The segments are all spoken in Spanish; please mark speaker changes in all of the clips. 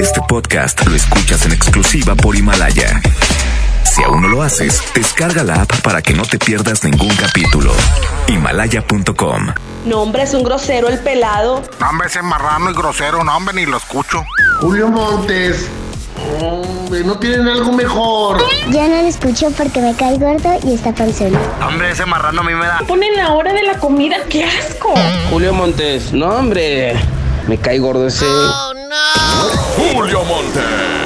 Speaker 1: Este podcast lo escuchas en exclusiva por Himalaya. Si aún no lo haces, descarga la app para que no te pierdas ningún capítulo. Himalaya.com.
Speaker 2: No, hombre, es un grosero el pelado.
Speaker 3: No, hombre, ese marrano y grosero, no, hombre, ni lo escucho.
Speaker 4: Julio Montes. Hombre, ¿no tienen algo mejor?
Speaker 5: Ya no lo escucho porque me cae gordo y está panzón.
Speaker 3: Hombre, ese marrano a mí me da.
Speaker 2: Ponen la hora de la comida, qué asco.
Speaker 6: Julio Montes, no hombre, me cae gordo ese.
Speaker 7: Julio Monte.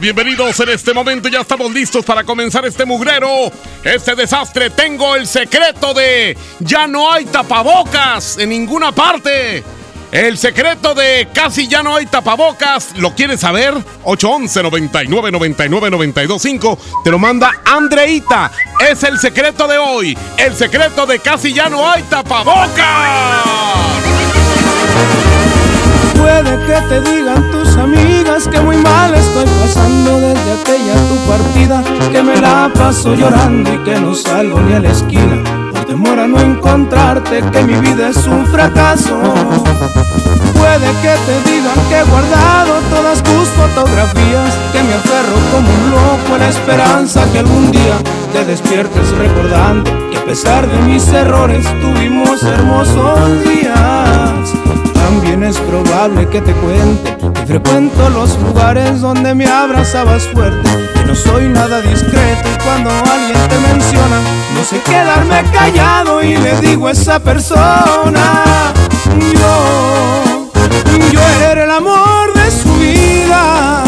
Speaker 8: Bienvenidos en este momento, ya estamos listos para comenzar este mugrero, este desastre. Tengo el secreto de ya no hay tapabocas en ninguna parte. El secreto de casi ya no hay tapabocas, ¿lo quieres saber? 811 99 99 925 te lo manda Andreita. Es el secreto de hoy, el secreto de casi ya no hay tapabocas.
Speaker 9: Puede que te digan tus amigas que muy mal estoy pasando desde aquella tu partida, que me la paso llorando y que no salgo ni a la esquina, por temor no encontrarte, que mi vida es un fracaso. Puede que te digan que he guardado todas tus fotografías, que me aferro como un loco a la esperanza que algún día te despiertes recordando que a pesar de mis errores tuvimos hermosos días. También es probable que te cuente que frecuento los lugares donde me abrazabas fuerte, que no soy nada discreto y cuando alguien te menciona, no sé quedarme callado y le digo a esa persona, yo, yo era el amor de su vida,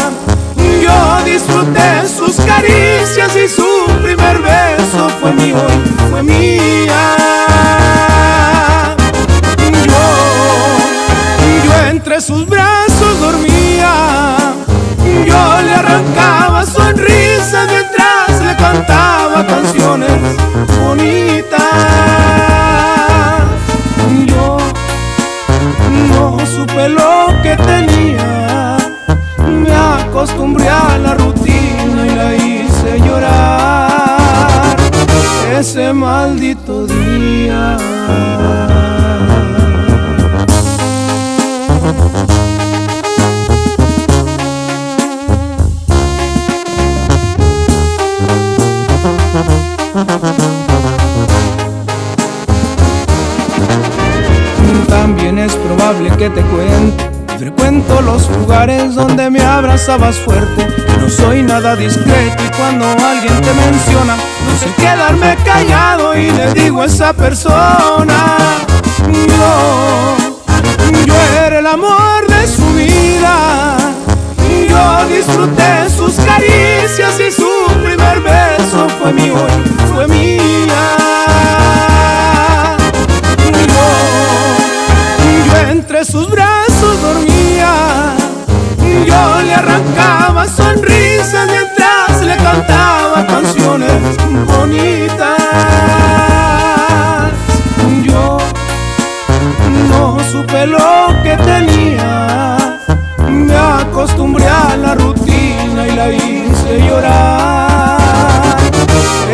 Speaker 9: yo disfruté sus caricias y su primer beso fue mío fue mía. Sus brazos dormía. Yo le arrancaba sonrisas mientras le cantaba canciones bonitas. Yo no supe lo que tenía, me acostumbré a la rutina y la hice llorar ese maldito día. También es probable que te cuente. Frecuento los lugares donde me abrazabas fuerte. No soy nada discreto y cuando alguien te menciona, no sé quedarme callado y le digo a esa persona: Yo, yo era el amor de su vida. Yo disfruté sus caricias y su primer beso fue mío y fue mía. entre sus brazos dormía. Yo le arrancaba sonrisas mientras le cantaba canciones bonitas.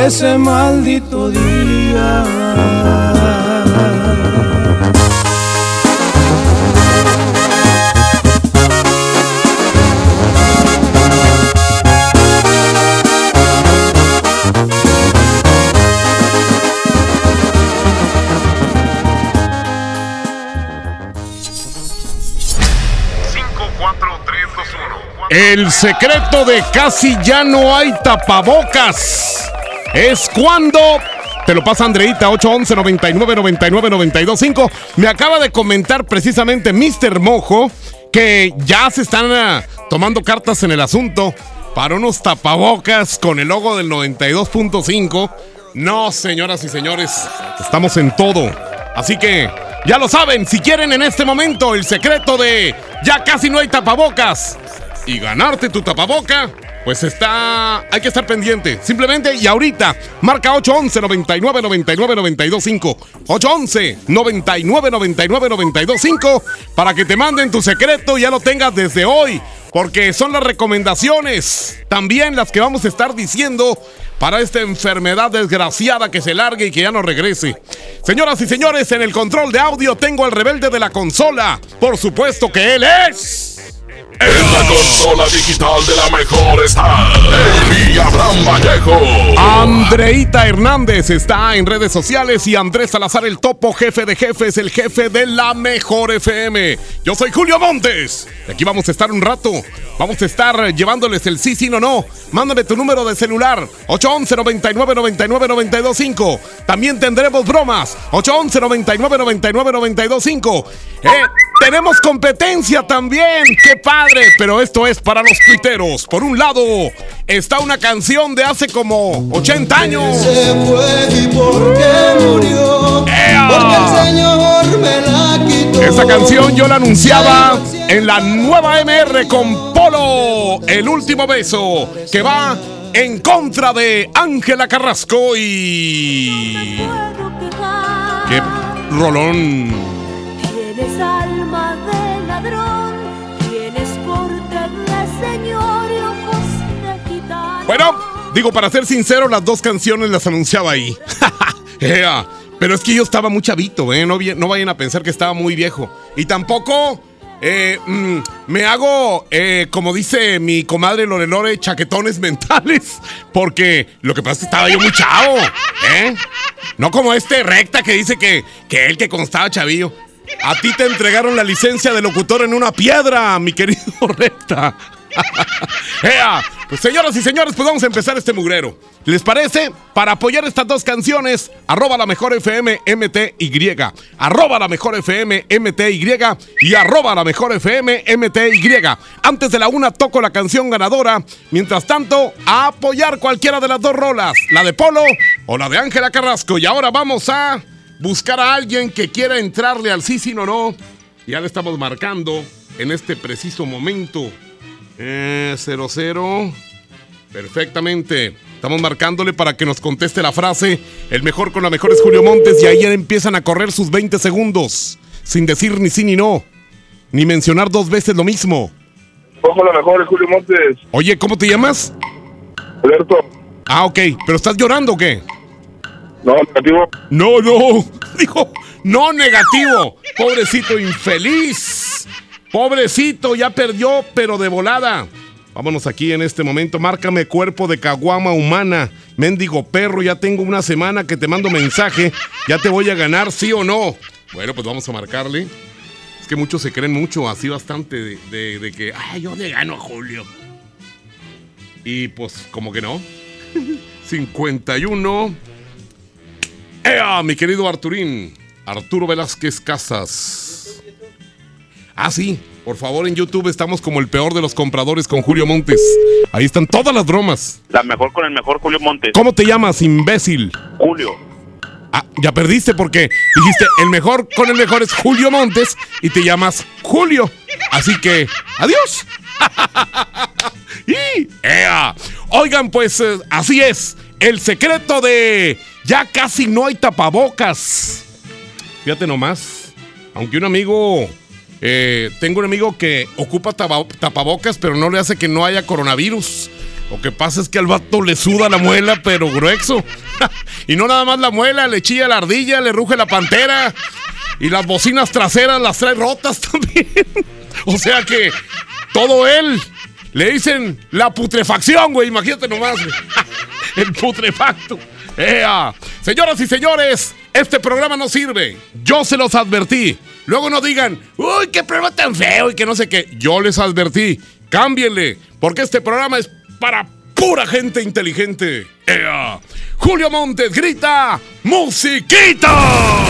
Speaker 9: Ese maldito día.
Speaker 8: El secreto de casi ya no hay tapabocas es cuando te lo pasa Andreita 811 99 99 925. Me acaba de comentar precisamente Mr. Mojo que ya se están uh, tomando cartas en el asunto para unos tapabocas con el logo del 92.5. No, señoras y señores, estamos en todo Así que ya lo saben, si quieren en este momento el secreto de ya casi no hay tapabocas y ganarte tu tapaboca, pues está. Hay que estar pendiente. Simplemente y ahorita, marca 811 99 99 925. 811 99 99 925 para que te manden tu secreto y ya lo tengas desde hoy. Porque son las recomendaciones, también las que vamos a estar diciendo para esta enfermedad desgraciada que se largue y que ya no regrese. Señoras y señores, en el control de audio tengo al rebelde de la consola. Por supuesto que él es.
Speaker 7: En la consola digital de la mejor está el Abraham Vallejo.
Speaker 8: Andreita Hernández está en redes sociales y Andrés Salazar el topo, jefe de jefes, el jefe de la mejor FM. Yo soy Julio Montes. Aquí vamos a estar un rato. Vamos a estar llevándoles el sí, sí, no, no. Mándame tu número de celular. 811 99 99 925. También tendremos bromas. 811 99 99 925. Eh, tenemos competencia también. ¡Qué padre! Pero esto es para los tuiteros. Por un lado, está una canción de hace como 80 años.
Speaker 10: Se fue y por qué murió. Porque el Señor me la quitó.
Speaker 8: Esta canción yo la anunciaba en la nueva MR con Polo, el último beso, que va en contra de Ángela Carrasco y... ¡Qué rolón!
Speaker 11: Tienes alma de ladrón,
Speaker 8: Bueno, digo, para ser sincero, las dos canciones las anunciaba ahí. Pero es que yo estaba muy chavito, ¿eh? No, vayan a pensar que estaba muy viejo. Y tampoco eh, mm, me hago, eh, como dice mi comadre Lore Lore, chaquetones mentales. Porque lo que pasa es que estaba yo muy chavo, ¿eh? No como este recta que dice que, que él que constaba chavillo. A ti te entregaron la licencia de locutor en una piedra, mi querido recta. Ea, Pues señoras y señores, pues vamos a empezar este mugrero. ¿Les parece? Para apoyar estas dos canciones, arroba la mejor FM MTY, arroba la mejor FM MTY y arroba la mejor FM MTY. Antes de la una toco la canción ganadora. Mientras tanto, a apoyar cualquiera de las dos rolas, la de Polo o la de Ángela Carrasco. Y ahora vamos a buscar a alguien que quiera entrarle al sí, sí, no, no. Ya le estamos marcando en este preciso momento. Eh, 00. Perfectamente. Estamos marcándole para que nos conteste la frase. El mejor con la mejor es Julio Montes. Y ahí ya empiezan a correr sus 20 segundos. Sin decir ni sí ni no. Ni mencionar dos veces lo mismo.
Speaker 12: Ojo, la mejor es Julio Montes.
Speaker 8: Oye, ¿cómo te llamas?
Speaker 12: Alberto.
Speaker 8: Ah, ok. ¿Pero estás llorando o qué?
Speaker 12: No, negativo.
Speaker 8: No, no. Dijo, no negativo. Pobrecito infeliz. Pobrecito, ya perdió, pero de volada. Vámonos aquí en este momento. Márcame cuerpo de caguama humana. Mendigo perro, ya tengo una semana que te mando mensaje. Ya te voy a ganar, sí o no. Bueno, pues vamos a marcarle. Es que muchos se creen mucho, así bastante, de, de- de que, ay, yo le gano a Julio. Y pues, como que no. 51. ¡Ea, mi querido Arturín! Arturo Velázquez Casas. Ah, sí. Por favor, en YouTube estamos como el peor de los compradores con Julio Montes. Ahí están todas las bromas.
Speaker 12: La mejor con el mejor Julio Montes.
Speaker 8: ¿Cómo te llamas, imbécil?
Speaker 12: Julio.
Speaker 8: Ah, ya perdiste porque dijiste el mejor con el mejor es Julio Montes y te llamas Julio. Así que, adiós. y, ¡ea! Oigan, pues eh, así es. El secreto de ya casi no hay tapabocas. Fíjate nomás. Aunque un amigo. Eh, tengo un amigo que ocupa tapabocas, pero no le hace que no haya coronavirus. Lo que pasa es que al vato le suda la muela, pero grueso. y no nada más la muela, le chilla la ardilla, le ruge la pantera. Y las bocinas traseras las trae rotas también. o sea que todo él le dicen la putrefacción, güey. Imagínate nomás. El putrefacto. ¡Ea! Señoras y señores, este programa no sirve. Yo se los advertí. Luego no digan, uy, qué programa tan feo y que no sé qué. Yo les advertí. Cámbienle, porque este programa es para pura gente inteligente. ¡Ea! Julio Montes grita, ¡Musiquita!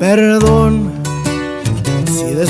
Speaker 9: Perdón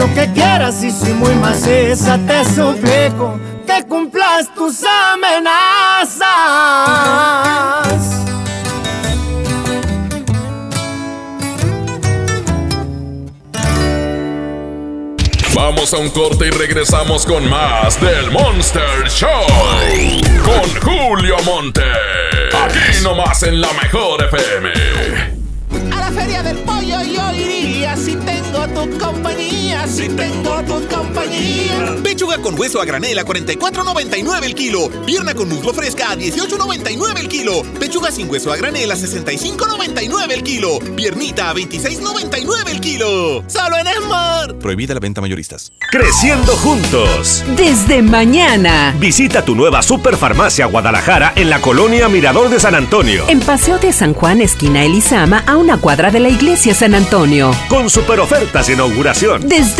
Speaker 10: lo que quieras y si muy maciza te suplico que cumplas tus amenazas.
Speaker 7: Vamos a un corte y regresamos con más del Monster Show. Con Julio Monte. Aquí nomás en la mejor FM.
Speaker 13: A la feria del pollo yo iría si tengo tu compañía, si tengo tu compañía.
Speaker 14: Pechuga con hueso a granel a 44.99 el kilo. Pierna con muslo fresca a 18.99 el kilo. Pechuga sin hueso a granel a 65.99 el kilo. Piernita a 26.99 el kilo. Solo en Esmar.
Speaker 15: Prohibida la venta mayoristas.
Speaker 16: Creciendo juntos.
Speaker 17: Desde mañana.
Speaker 16: Visita tu nueva Superfarmacia Guadalajara en la colonia Mirador de San Antonio.
Speaker 17: En Paseo de San Juan, esquina Elizama, a una cuadra de la iglesia San Antonio.
Speaker 16: Con super ofertas de inauguración.
Speaker 17: Desde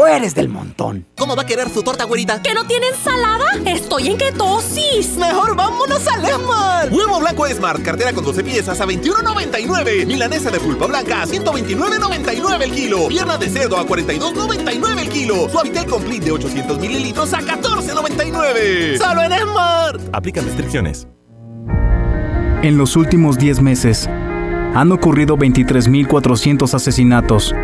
Speaker 18: o eres del montón?
Speaker 14: ¿Cómo va a querer su torta, güerita?
Speaker 19: ¿Que no tiene ensalada? Estoy en ketosis.
Speaker 14: Mejor vámonos al Esmar. Huevo blanco Esmar, cartera con 12 piezas a 21.99. Milanesa de pulpa blanca a 129.99 el kilo. Pierna de cerdo a 42.99 el kilo. Suavitel Complete de 800 mililitros a 14.99. Solo en Esmar.
Speaker 15: Aplican restricciones.
Speaker 20: En los últimos 10 meses, han ocurrido 23.400 asesinatos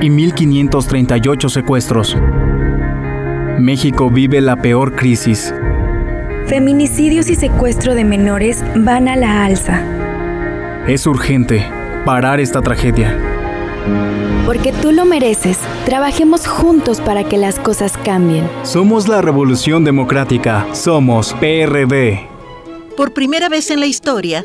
Speaker 20: y 1.538 secuestros. México vive la peor crisis.
Speaker 21: Feminicidios y secuestro de menores van a la alza.
Speaker 20: Es urgente parar esta tragedia.
Speaker 21: Porque tú lo mereces. Trabajemos juntos para que las cosas cambien.
Speaker 20: Somos la Revolución Democrática. Somos PRD.
Speaker 22: Por primera vez en la historia,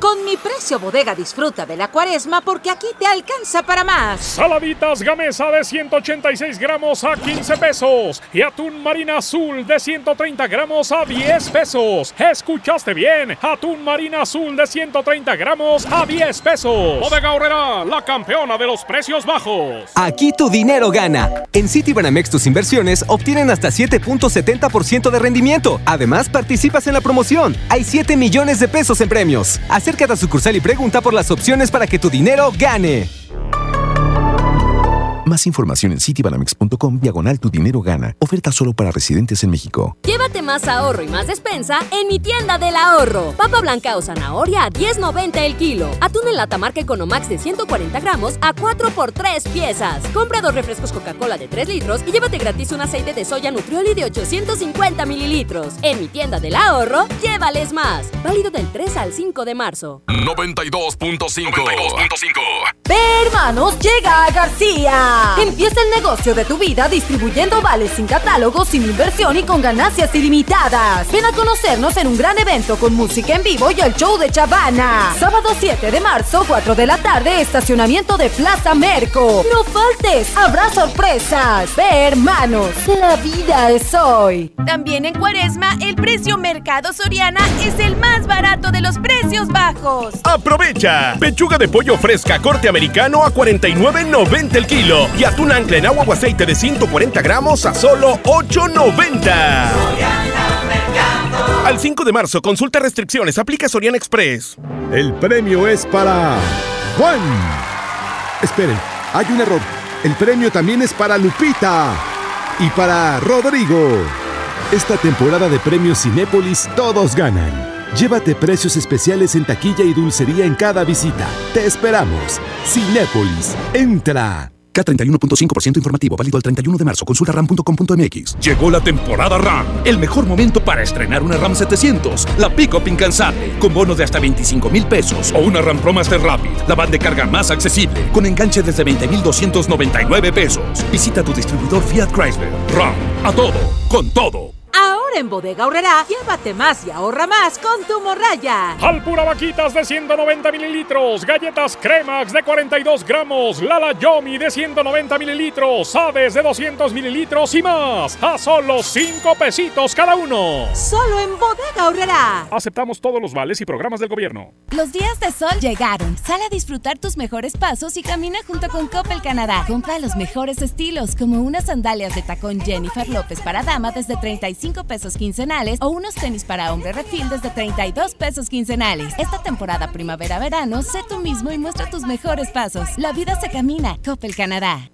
Speaker 23: Con mi precio bodega disfruta de la cuaresma porque aquí te alcanza para más.
Speaker 24: Saladitas gamesa de 186 gramos a 15 pesos y atún marina azul de 130 gramos a 10 pesos. ¿Escuchaste bien? Atún marina azul de 130 gramos a 10 pesos. Bodega Horrera, la campeona de los precios bajos.
Speaker 25: Aquí tu dinero gana. En Citibanamex tus inversiones obtienen hasta 7.70% de rendimiento. Además, participas en la promoción. Hay 7 millones de pesos en premios. Acércate a sucursal y pregunta por las opciones para que tu dinero gane.
Speaker 15: Más información en citibanamex.com diagonal tu dinero gana. Oferta solo para residentes en México.
Speaker 26: Llévate más ahorro y más despensa en mi tienda del ahorro. Papa blanca o zanahoria a 10.90 el kilo. Atún en lata marca Economax de 140 gramos a 4 por 3 piezas. Compra dos refrescos Coca-Cola de 3 litros y llévate gratis un aceite de soya Nutrioli de 850 mililitros. En mi tienda del ahorro, llévales más. Válido del 3 al 5 de marzo.
Speaker 7: 92.5.
Speaker 23: Ve, hermanos, llega a García. Empieza el negocio de tu vida distribuyendo vales sin catálogo, sin inversión y con ganancias ilimitadas. Ven a conocernos en un gran evento con música en vivo y el show de Chavana. Sábado 7 de marzo, 4 de la tarde, estacionamiento de Plaza Merco. No faltes, habrá sorpresas. Ve, hermanos, la vida es hoy.
Speaker 27: También en Cuaresma, el precio Mercado Soriana es el más barato de los precios bajos.
Speaker 28: ¡Aprovecha! Pechuga de pollo fresca corte americano a 49.90 el kilo. Y atún ancla en agua o aceite de 140 gramos a solo 8.90. Al 5 de marzo, consulta restricciones, aplica Soriana Express.
Speaker 29: El premio es para Juan. Esperen, hay un error. El premio también es para Lupita y para Rodrigo. Esta temporada de premios Cinépolis todos ganan. Llévate precios especiales en taquilla y dulcería en cada visita. Te esperamos. Cinépolis, entra.
Speaker 15: K31.5% informativo, válido al 31 de marzo. Consulta ram.com.mx.
Speaker 30: Llegó la temporada RAM, el mejor momento para estrenar una RAM 700, la pick-up incansable, con bonos de hasta 25 mil pesos, o una RAM Pro Master Rapid, la van de carga más accesible, con enganche desde 20,299 pesos. Visita tu distribuidor Fiat Chrysler. RAM, a todo, con todo.
Speaker 23: Ahora en Bodega Horrera, llévate más y ahorra más con tu morraya.
Speaker 24: Alpura Vaquitas de 190 mililitros, galletas Cremax de 42 gramos, Lala Yomi de 190 mililitros, Aves de 200 mililitros y más. A solo 5 pesitos cada uno.
Speaker 23: Solo en Bodega Horrera.
Speaker 24: Aceptamos todos los vales y programas del gobierno.
Speaker 27: Los días de sol llegaron. Sal a disfrutar tus mejores pasos y camina junto con Coppel Canadá. Compra los mejores estilos, como unas sandalias de tacón Jennifer López para dama desde 35 pesos quincenales o unos tenis para hombre refil desde 32 pesos quincenales. Esta temporada primavera-verano, sé tú mismo y muestra tus mejores pasos. La vida se camina. Coppel Canadá.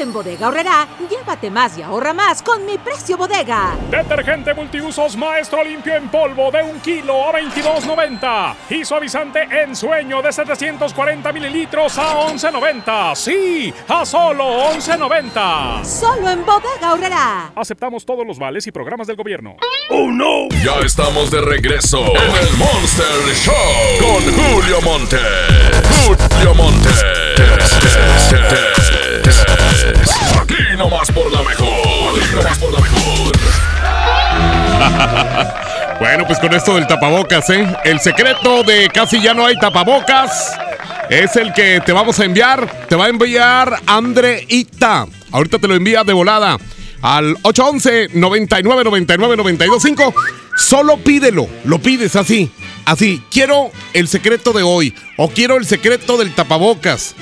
Speaker 23: En Bodega Horrera, llévate más y ahorra más con mi precio bodega.
Speaker 24: Detergente multiusos Maestro Limpio en polvo de 1 kilo a 22.90. Y suavizante en sueño de 740 mililitros a 11.90. Sí, a solo 11.90.
Speaker 23: Solo en Bodega Horrera.
Speaker 24: Aceptamos todos los vales y programas del gobierno.
Speaker 7: ¡Oh, no! Ya estamos de regreso en el Monster Show con Julio Monte. Julio Monte. Aquí nomás por la mejor. Aquí nomás por la mejor.
Speaker 8: bueno, pues con esto del tapabocas, ¿eh? El secreto de casi ya no hay tapabocas es el que te vamos a enviar. Te va a enviar Andreita. Ahorita te lo envía de volada al 811 99 99 925. Solo pídelo, lo pides así, así. Quiero el secreto de hoy o quiero el secreto del tapabocas.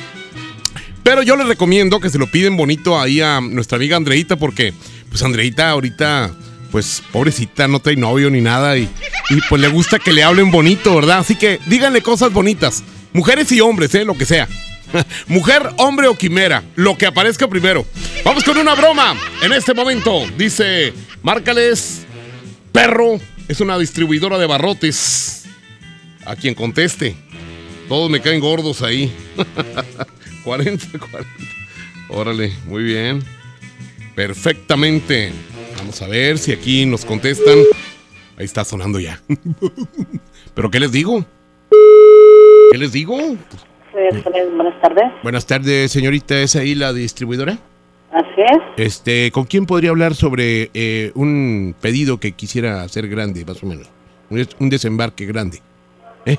Speaker 8: Pero yo les recomiendo que se lo piden bonito ahí a nuestra amiga Andreita porque pues Andreita ahorita pues pobrecita no trae novio ni nada y, pues le gusta que le hablen bonito, ¿verdad? Así que díganle cosas bonitas. Mujeres y hombres, ¿eh? Lo que sea. Mujer, hombre o quimera, lo que aparezca primero. Vamos con una broma en este momento. Dice, márcales, perro, es una distribuidora de barrotes. a quien conteste. Todos me caen gordos ahí. 40, 40. Órale, muy bien. Perfectamente. Vamos a ver si aquí nos contestan. Ahí está sonando ya. ¿Pero qué les digo? ¿Qué les digo?
Speaker 31: Buenas tardes.
Speaker 8: Buenas tardes, señorita. ¿Es ahí la distribuidora?
Speaker 31: Así es.
Speaker 8: Este, ¿con quién podría hablar sobre eh, un pedido que quisiera hacer grande, más o menos? Un, des- un desembarque grande. ¿Eh?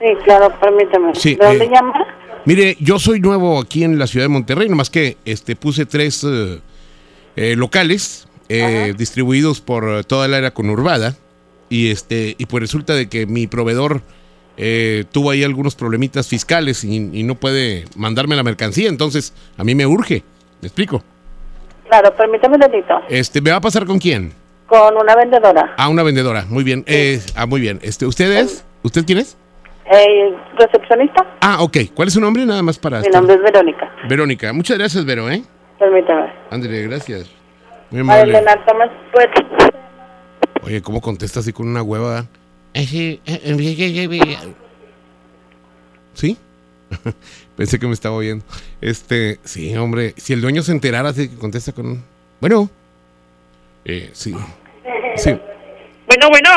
Speaker 31: Sí, claro, permítame.
Speaker 8: Sí,
Speaker 31: ¿De dónde
Speaker 8: eh,
Speaker 31: llama?
Speaker 8: Mire, yo soy nuevo aquí en la ciudad de Monterrey, nomás que este puse tres eh, eh, locales eh, distribuidos por toda el área conurbada y este y pues resulta de que mi proveedor eh, tuvo ahí algunos problemitas fiscales y, y no puede mandarme la mercancía, entonces a mí me urge. ¿Me explico?
Speaker 31: Claro, permítame un ratito.
Speaker 8: Este, ¿me va a pasar con quién?
Speaker 31: Con una vendedora.
Speaker 8: A una vendedora. Muy bien. Eh, ah, muy bien. Este, ¿usted es? ¿Usted quién es?
Speaker 31: Eh, ¿Recepcionista?
Speaker 8: Ah, ok. ¿Cuál es su nombre? Nada más para.
Speaker 31: Mi
Speaker 8: estar-
Speaker 31: nombre es Verónica.
Speaker 8: Verónica. Muchas gracias, Vero, ¿eh?
Speaker 31: Permítame.
Speaker 8: Ándale, gracias. Muy amable. Oye, ¿cómo contesta así con una hueva? ¿Sí? Pensé que me estaba oyendo. Este, sí, hombre. Si el dueño se enterara, así que contesta con. Bueno. Eh, sí. Sí.
Speaker 31: Bueno, bueno.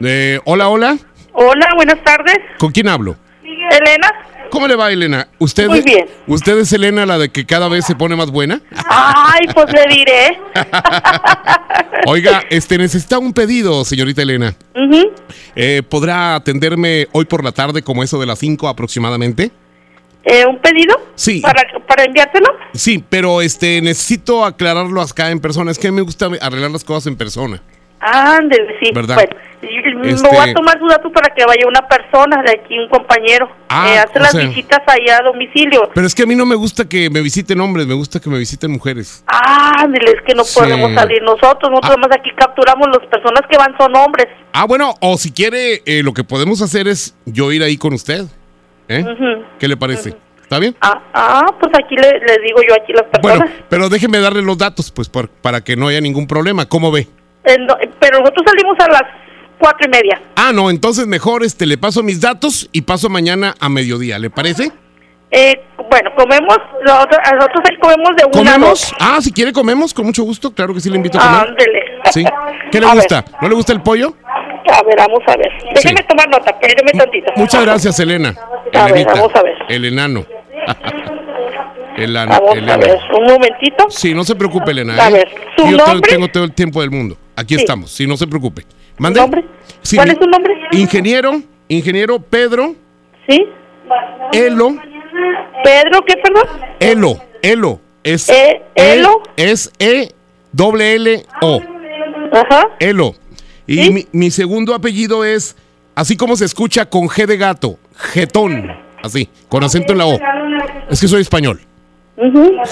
Speaker 8: Eh, hola, hola.
Speaker 31: Hola, buenas tardes.
Speaker 8: ¿Con quién hablo?
Speaker 31: Elena.
Speaker 8: ¿Cómo le va, Elena? ¿Usted,
Speaker 31: Muy bien.
Speaker 8: ¿Usted es Elena la de que cada vez se pone más buena?
Speaker 31: Ay, pues le diré.
Speaker 8: Oiga, este necesita un pedido, señorita Elena. Eh, ¿Podrá atenderme hoy por la tarde como eso de las 5 aproximadamente?
Speaker 31: Eh, ¿Un pedido?
Speaker 8: Sí.
Speaker 31: ¿Para, para enviártelo?
Speaker 8: Sí, pero este necesito aclararlo acá en persona. Es que me gusta arreglar las cosas en persona.
Speaker 31: Ándele, sí.
Speaker 8: ¿Verdad?
Speaker 31: Bueno, y-
Speaker 8: Este-
Speaker 31: me voy a tomar sus datos para que vaya una persona de aquí, un compañero.
Speaker 8: Ah,
Speaker 31: eh, hace las
Speaker 8: sea-
Speaker 31: visitas allá a domicilio.
Speaker 8: Pero es que a mí no me gusta que me visiten hombres, me gusta que me visiten mujeres.
Speaker 31: Ándele, es que no
Speaker 8: Sí.
Speaker 31: podemos salir nosotros. Nosotros más aquí capturamos las personas que van son hombres.
Speaker 8: Ah, bueno, o si quiere, eh, lo que podemos hacer es yo ir ahí con usted. ¿Eh?
Speaker 31: Ujú.
Speaker 8: ¿Qué le parece? ¿Está bien?
Speaker 31: Ah, ah, pues aquí le, le digo yo aquí las personas.
Speaker 8: Bueno, pero déjeme darle los datos, pues, por- para que no haya ningún problema. ¿Cómo ve?
Speaker 31: Eh, no, pero nosotros salimos a las cuatro y media.
Speaker 8: Ah, no, entonces mejor este le paso mis datos y paso mañana a mediodía, ¿le parece?
Speaker 31: Eh, bueno, comemos, nosotros, nosotros ahí comemos de una
Speaker 8: ¿Comemos? Ah, si quiere comemos, con mucho gusto. Claro que sí le invito a comer.
Speaker 31: Ándele.
Speaker 8: Sí. ¿Qué le
Speaker 31: A
Speaker 8: gusta? ¿No le gusta el pollo?
Speaker 31: A ver, vamos a ver. Déjeme tomar nota, espéreme tantito.
Speaker 8: Muchas gracias, Elena.
Speaker 31: A ver,
Speaker 8: Elenita.
Speaker 31: vamos a ver.
Speaker 8: El enano.
Speaker 31: Vamos
Speaker 8: Elena.
Speaker 31: a ver, un momentito.
Speaker 8: Sí, no se preocupe, Elena.
Speaker 31: A
Speaker 8: ¿eh?
Speaker 31: ver, ¿su
Speaker 8: Yo
Speaker 31: nombre?
Speaker 8: tengo todo el tiempo del mundo. Aquí
Speaker 31: Sí.
Speaker 8: estamos, sí, no se preocupe. ¿Mande?
Speaker 31: nombre?
Speaker 8: Sí,
Speaker 31: ¿Cuál es su nombre?
Speaker 8: Ingeniero, ingeniero Pedro
Speaker 31: ¿Sí?
Speaker 8: Elo,
Speaker 31: ¿Pedro qué, perdón?
Speaker 8: Elo, Elo. Es
Speaker 31: E- Elo.
Speaker 8: Es E doble L O.
Speaker 31: Ajá.
Speaker 8: Elo. Y mi, mi segundo apellido es, así como se escucha con G de gato, Getón. Así, con acento en la O. Es que soy español.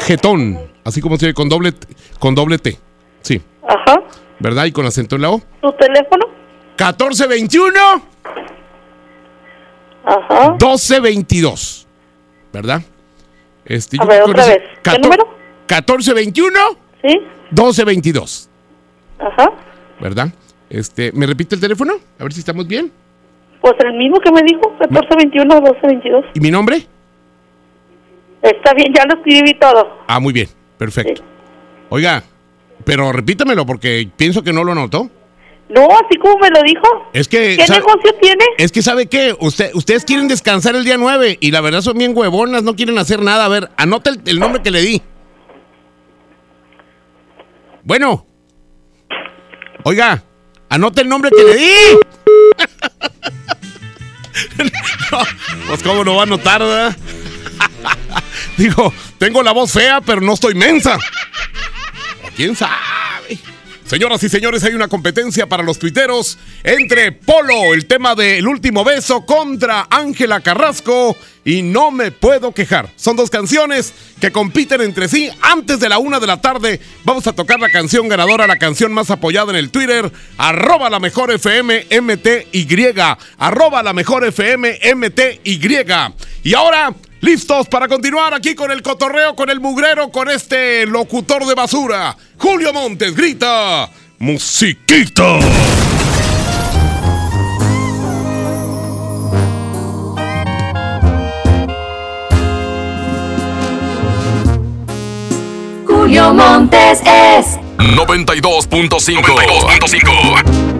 Speaker 8: Getón. Así como se con doble, con doble T. Sí.
Speaker 31: Ajá.
Speaker 8: ¿Verdad? Y con acento en la O.
Speaker 31: ¿Su teléfono?
Speaker 8: 1421
Speaker 31: Ajá.
Speaker 8: 1222. ¿Verdad? Este,
Speaker 31: A ver, otra vez. ¿Qué número?
Speaker 8: 1421
Speaker 31: Sí.
Speaker 8: 1222.
Speaker 31: Ajá.
Speaker 8: ¿Verdad? Este, ¿me repite el teléfono? A ver si estamos bien.
Speaker 31: Pues el mismo que me dijo, 1421 1222.
Speaker 8: ¿Y mi nombre?
Speaker 31: Está bien, ya lo escribí todo.
Speaker 8: Ah, muy bien. Perfecto. Oiga, pero repítamelo porque pienso que no lo notó.
Speaker 31: No, así como me lo dijo.
Speaker 8: Es que
Speaker 31: ¿Qué
Speaker 8: sabe-
Speaker 31: negocio tiene?
Speaker 8: Es que sabe qué, Usted, ustedes quieren descansar el día 9 y la verdad son bien huevonas, no quieren hacer nada. A ver, anota el, el nombre que le di. Bueno. Oiga, anota el nombre que le di. No, pues cómo no va a anotar, ¿verdad? Digo, tengo la voz fea, pero no estoy mensa. ¿O ¿Quién sabe? Señoras y señores, hay una competencia para los tuiteros entre Polo, el tema del último beso, contra Ángela Carrasco y No me puedo quejar. Son dos canciones que compiten entre sí. Antes de la una de la tarde vamos a tocar la canción ganadora, la canción más apoyada en el Twitter, arroba la mejor FM MTY, arroba la mejor FM MTY. Y ahora, Listos para continuar aquí con el cotorreo, con el mugrero, con este locutor de basura. Julio Montes grita, musiquito.
Speaker 32: Julio Montes es
Speaker 7: 92.5. 92.5.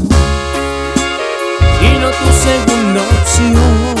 Speaker 33: y no tu segunda opción.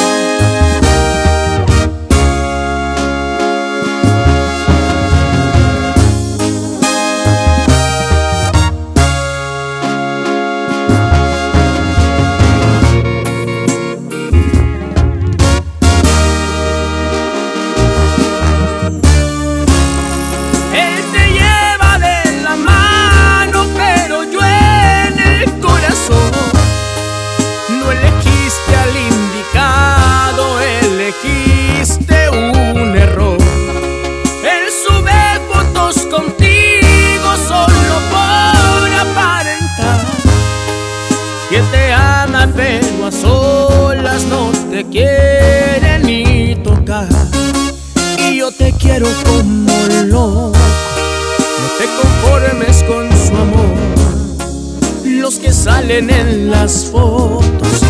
Speaker 33: Fotos,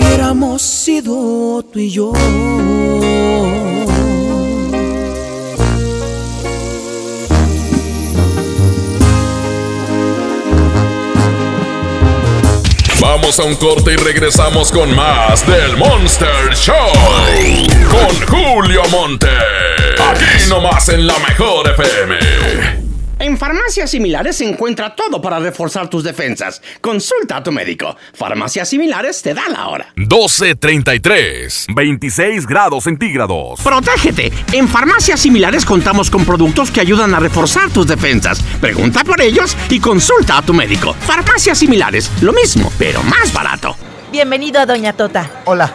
Speaker 33: hubiéramos sido tú y yo.
Speaker 7: Vamos a un corte y regresamos con más del Monster Show. Con Julio Monte. Aquí nomás en la mejor FM.
Speaker 34: En farmacias similares se encuentra todo para reforzar tus defensas. Consulta a tu médico. Farmacias similares te da la hora.
Speaker 7: 1233. 26 grados centígrados.
Speaker 34: Protégete. En farmacias similares contamos con productos que ayudan a reforzar tus defensas. Pregunta por ellos y consulta a tu médico. Farmacias similares, lo mismo, pero más barato.
Speaker 35: Bienvenido a Doña Tota.
Speaker 36: Hola,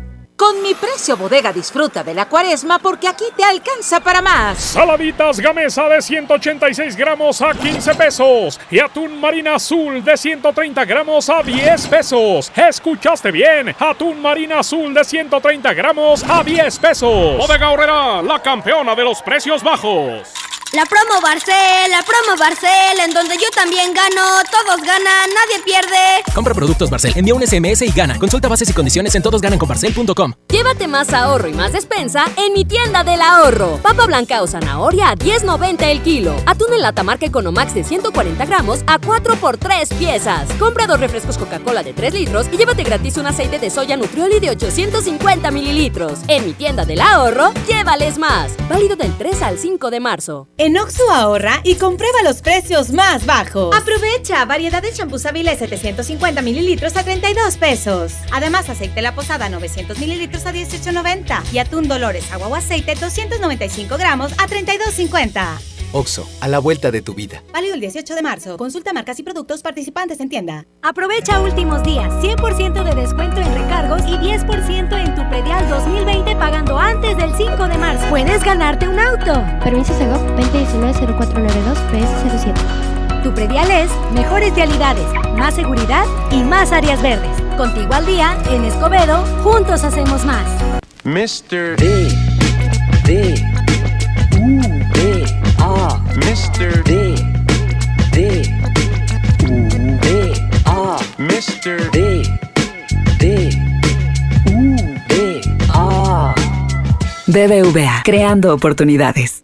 Speaker 23: Con mi precio bodega disfruta de la cuaresma porque aquí te alcanza para más.
Speaker 24: Saladitas Gamesa de 186 gramos a 15 pesos y atún marina azul de 130 gramos a 10 pesos. ¿Escuchaste bien? Atún marina azul de 130 gramos a 10 pesos. Bodega Horrera, la campeona de los precios bajos.
Speaker 19: La promo Barcel, la promo Barcel, en donde yo también gano, todos ganan, nadie pierde.
Speaker 37: Compra productos Barcel, envía un SMS y gana. Consulta bases y condiciones en todosgananconbarcel.com.
Speaker 26: Llévate más ahorro y más despensa en mi tienda del ahorro. Papa blanca o zanahoria a 10.90 el kilo. Atún en lata marca Economax de 140 gramos a 4 por 3 piezas. Compra dos refrescos Coca-Cola de 3 litros y llévate gratis un aceite de soya Nutrioli de 850 mililitros. En mi tienda del ahorro, llévales más. Válido del 3 al 5 de marzo.
Speaker 38: En Oxo ahorra y comprueba los precios más bajos.
Speaker 39: Aprovecha variedad de champús Avilés 750 mililitros a 32 pesos. Además, aceite La Posada 900 mililitros a 18.90 y atún Dolores agua o aceite 295 gramos a 32.50.
Speaker 40: Oxo, a la vuelta de tu vida.
Speaker 39: Válido el 18 de marzo. Consulta marcas y productos participantes en tienda.
Speaker 41: Aprovecha últimos días. 100% de descuento en recargos y 10% en tu predial 2020 pagando antes del 5 de marzo. Puedes ganarte un auto.
Speaker 42: Permiso Segov 2019-0492 PS07.
Speaker 41: Tu predial es mejores realidades, más seguridad y más áreas verdes. Contigo al día, en Escobedo, juntos hacemos más.
Speaker 43: Mr. D. D. Mr. D. D. U. D. A. Mr. D. D. U. D. A.
Speaker 44: BBVA, creando oportunidades.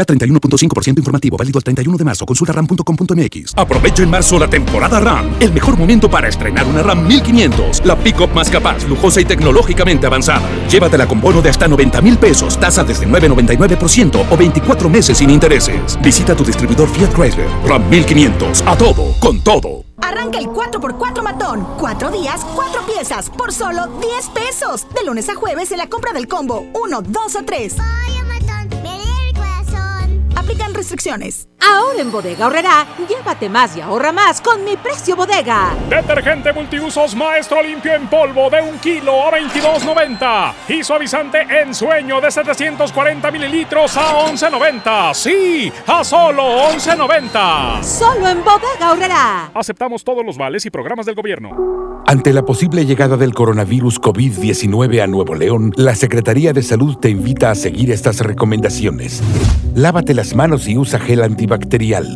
Speaker 30: K31.5% informativo, válido el 31 de marzo. Consulta ram.com.mx. Aprovecha en marzo la temporada RAM. El mejor momento para estrenar una RAM 1500. La pick-up más capaz, lujosa y tecnológicamente avanzada. Llévatela con bono de hasta 90 mil pesos, tasa desde 9,99% o 24 meses sin intereses. Visita tu distribuidor Fiat Chrysler. RAM 1500. A todo, con todo.
Speaker 45: Arranca el 4x4 matón. Cuatro días, cuatro piezas, por solo 10 pesos. De lunes a jueves en la compra del combo 1, 2 o 3. Aplican restricciones.
Speaker 23: Ahora en Bodega Horrera, llévate más y ahorra más con mi precio bodega.
Speaker 24: Detergente multiusos Maestro Limpio en polvo de un kilo a 22.90. Y suavizante en sueño de 740 mililitros a 11.90. Sí, a solo 11.90.
Speaker 23: Solo en Bodega Horrera.
Speaker 24: Aceptamos todos los vales y programas del gobierno.
Speaker 46: Ante la posible llegada del coronavirus COVID-19 a Nuevo León, la Secretaría de Salud te invita a seguir estas recomendaciones. Lávate las manos y usa gel antibacterial.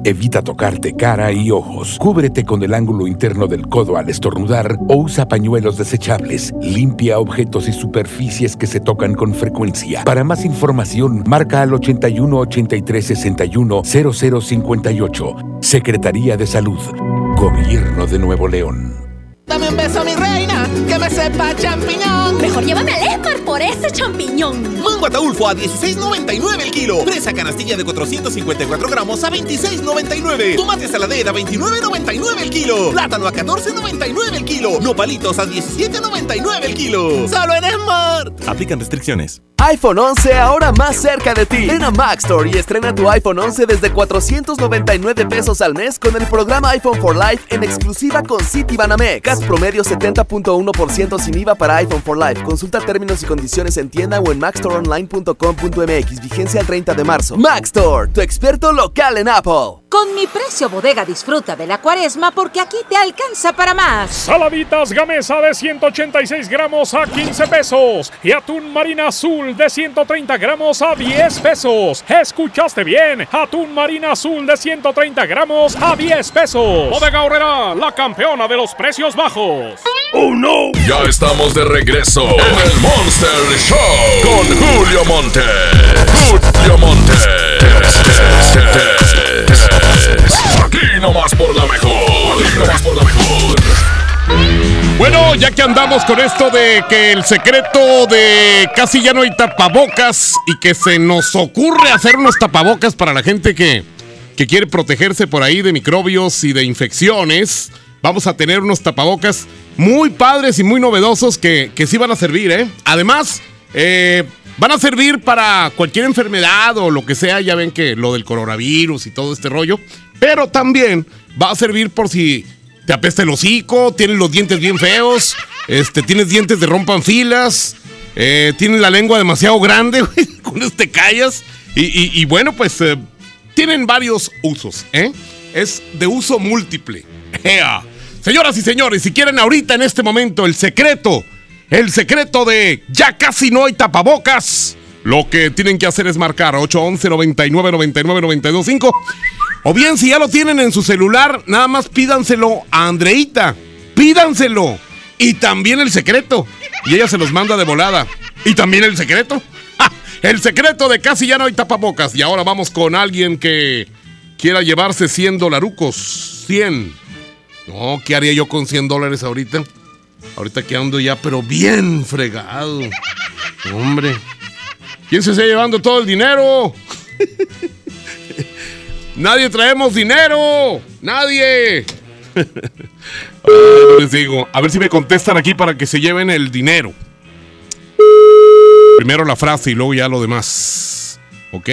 Speaker 46: Evita tocarte cara y ojos. Cúbrete con el ángulo interno del codo al estornudar o usa pañuelos desechables. Limpia objetos y superficies que se tocan con frecuencia. Para más información, marca al 81 83 61 0058. Secretaría de Salud. Gobierno de Nuevo León.
Speaker 47: Dame un beso, mi reina, que me sepa champiñón.
Speaker 19: Mejor llévame al Esmar por ese champiñón.
Speaker 48: Mango ataulfo a 16.99 el kilo. Fresa canastilla de 454 gramos a 26.99. Tomate saladera a 29.99 el kilo. Plátano a 14.99 el kilo. Nopalitos a 17.99 el kilo. Solo en Smart.
Speaker 49: Aplican restricciones. iPhone 11 ahora más cerca de ti. Ven a Mac Store y estrena tu iPhone 11 desde 499 pesos al mes con el programa iPhone for Life en exclusiva con Citibanamex. Gas promedio 70.1% sin IVA para iPhone for Life. Consulta términos y condiciones en tienda o en macstoreonline.com.mx. Vigencia el 30 de marzo. Mac Store, tu experto local en Apple.
Speaker 23: Con mi precio bodega disfruta de la cuaresma porque aquí te alcanza para más.
Speaker 24: Saladitas Gamesa de 186 gramos a 15 pesos y atún marina azul de 130 gramos a 10 pesos. ¿Escuchaste bien? Atún marina azul de 130 gramos a 10 pesos. Bodega Horrera, la campeona de los precios bajos.
Speaker 7: ¡Oh, no! Ya estamos de regreso en el Monster Show con Julio Monte. Julio Monte. Aquí nomás por la mejor. Aquí nomás por la mejor.
Speaker 8: Bueno, ya que andamos con esto de que el secreto de casi ya no hay tapabocas y que se nos ocurre hacer unos tapabocas para la gente que, que quiere protegerse por ahí de microbios y de infecciones, vamos a tener unos tapabocas muy padres y muy novedosos que, que sí van a servir, ¿eh? Además, eh, van a servir para cualquier enfermedad o lo que sea, ya ven que lo del coronavirus y todo este rollo, pero también va a servir por si te apesta el hocico, tienes los dientes bien feos, este, tienes dientes de rompan filas, eh, tienes la lengua demasiado grande, güey, con este callas. Y, y- y bueno, pues eh, tienen varios usos, ¿eh? Es de uso múltiple. Ea. Señoras y señores, si quieren ahorita en este momento el secreto, el secreto de ya casi no hay tapabocas, Lo que tienen que hacer es marcar 811 99 99 925 o bien, si ya lo tienen en su celular, nada más pídanselo a Andreita. Pídanselo. Y también el secreto. Y ella se los manda de volada. Y también el secreto. El secreto de casi ya no hay tapabocas. Y ahora vamos con alguien que quiera llevarse 100 dolarucos. 100. No, ¿qué haría yo con 100 dólares ahorita? Ahorita que ando ya, pero bien fregado. Hombre. ¿Quién se está llevando todo el dinero? Nadie traemos dinero. Nadie. les digo, a ver si me contestan aquí para que se lleven el dinero. Primero la frase y luego ya lo demás. ¿Ok?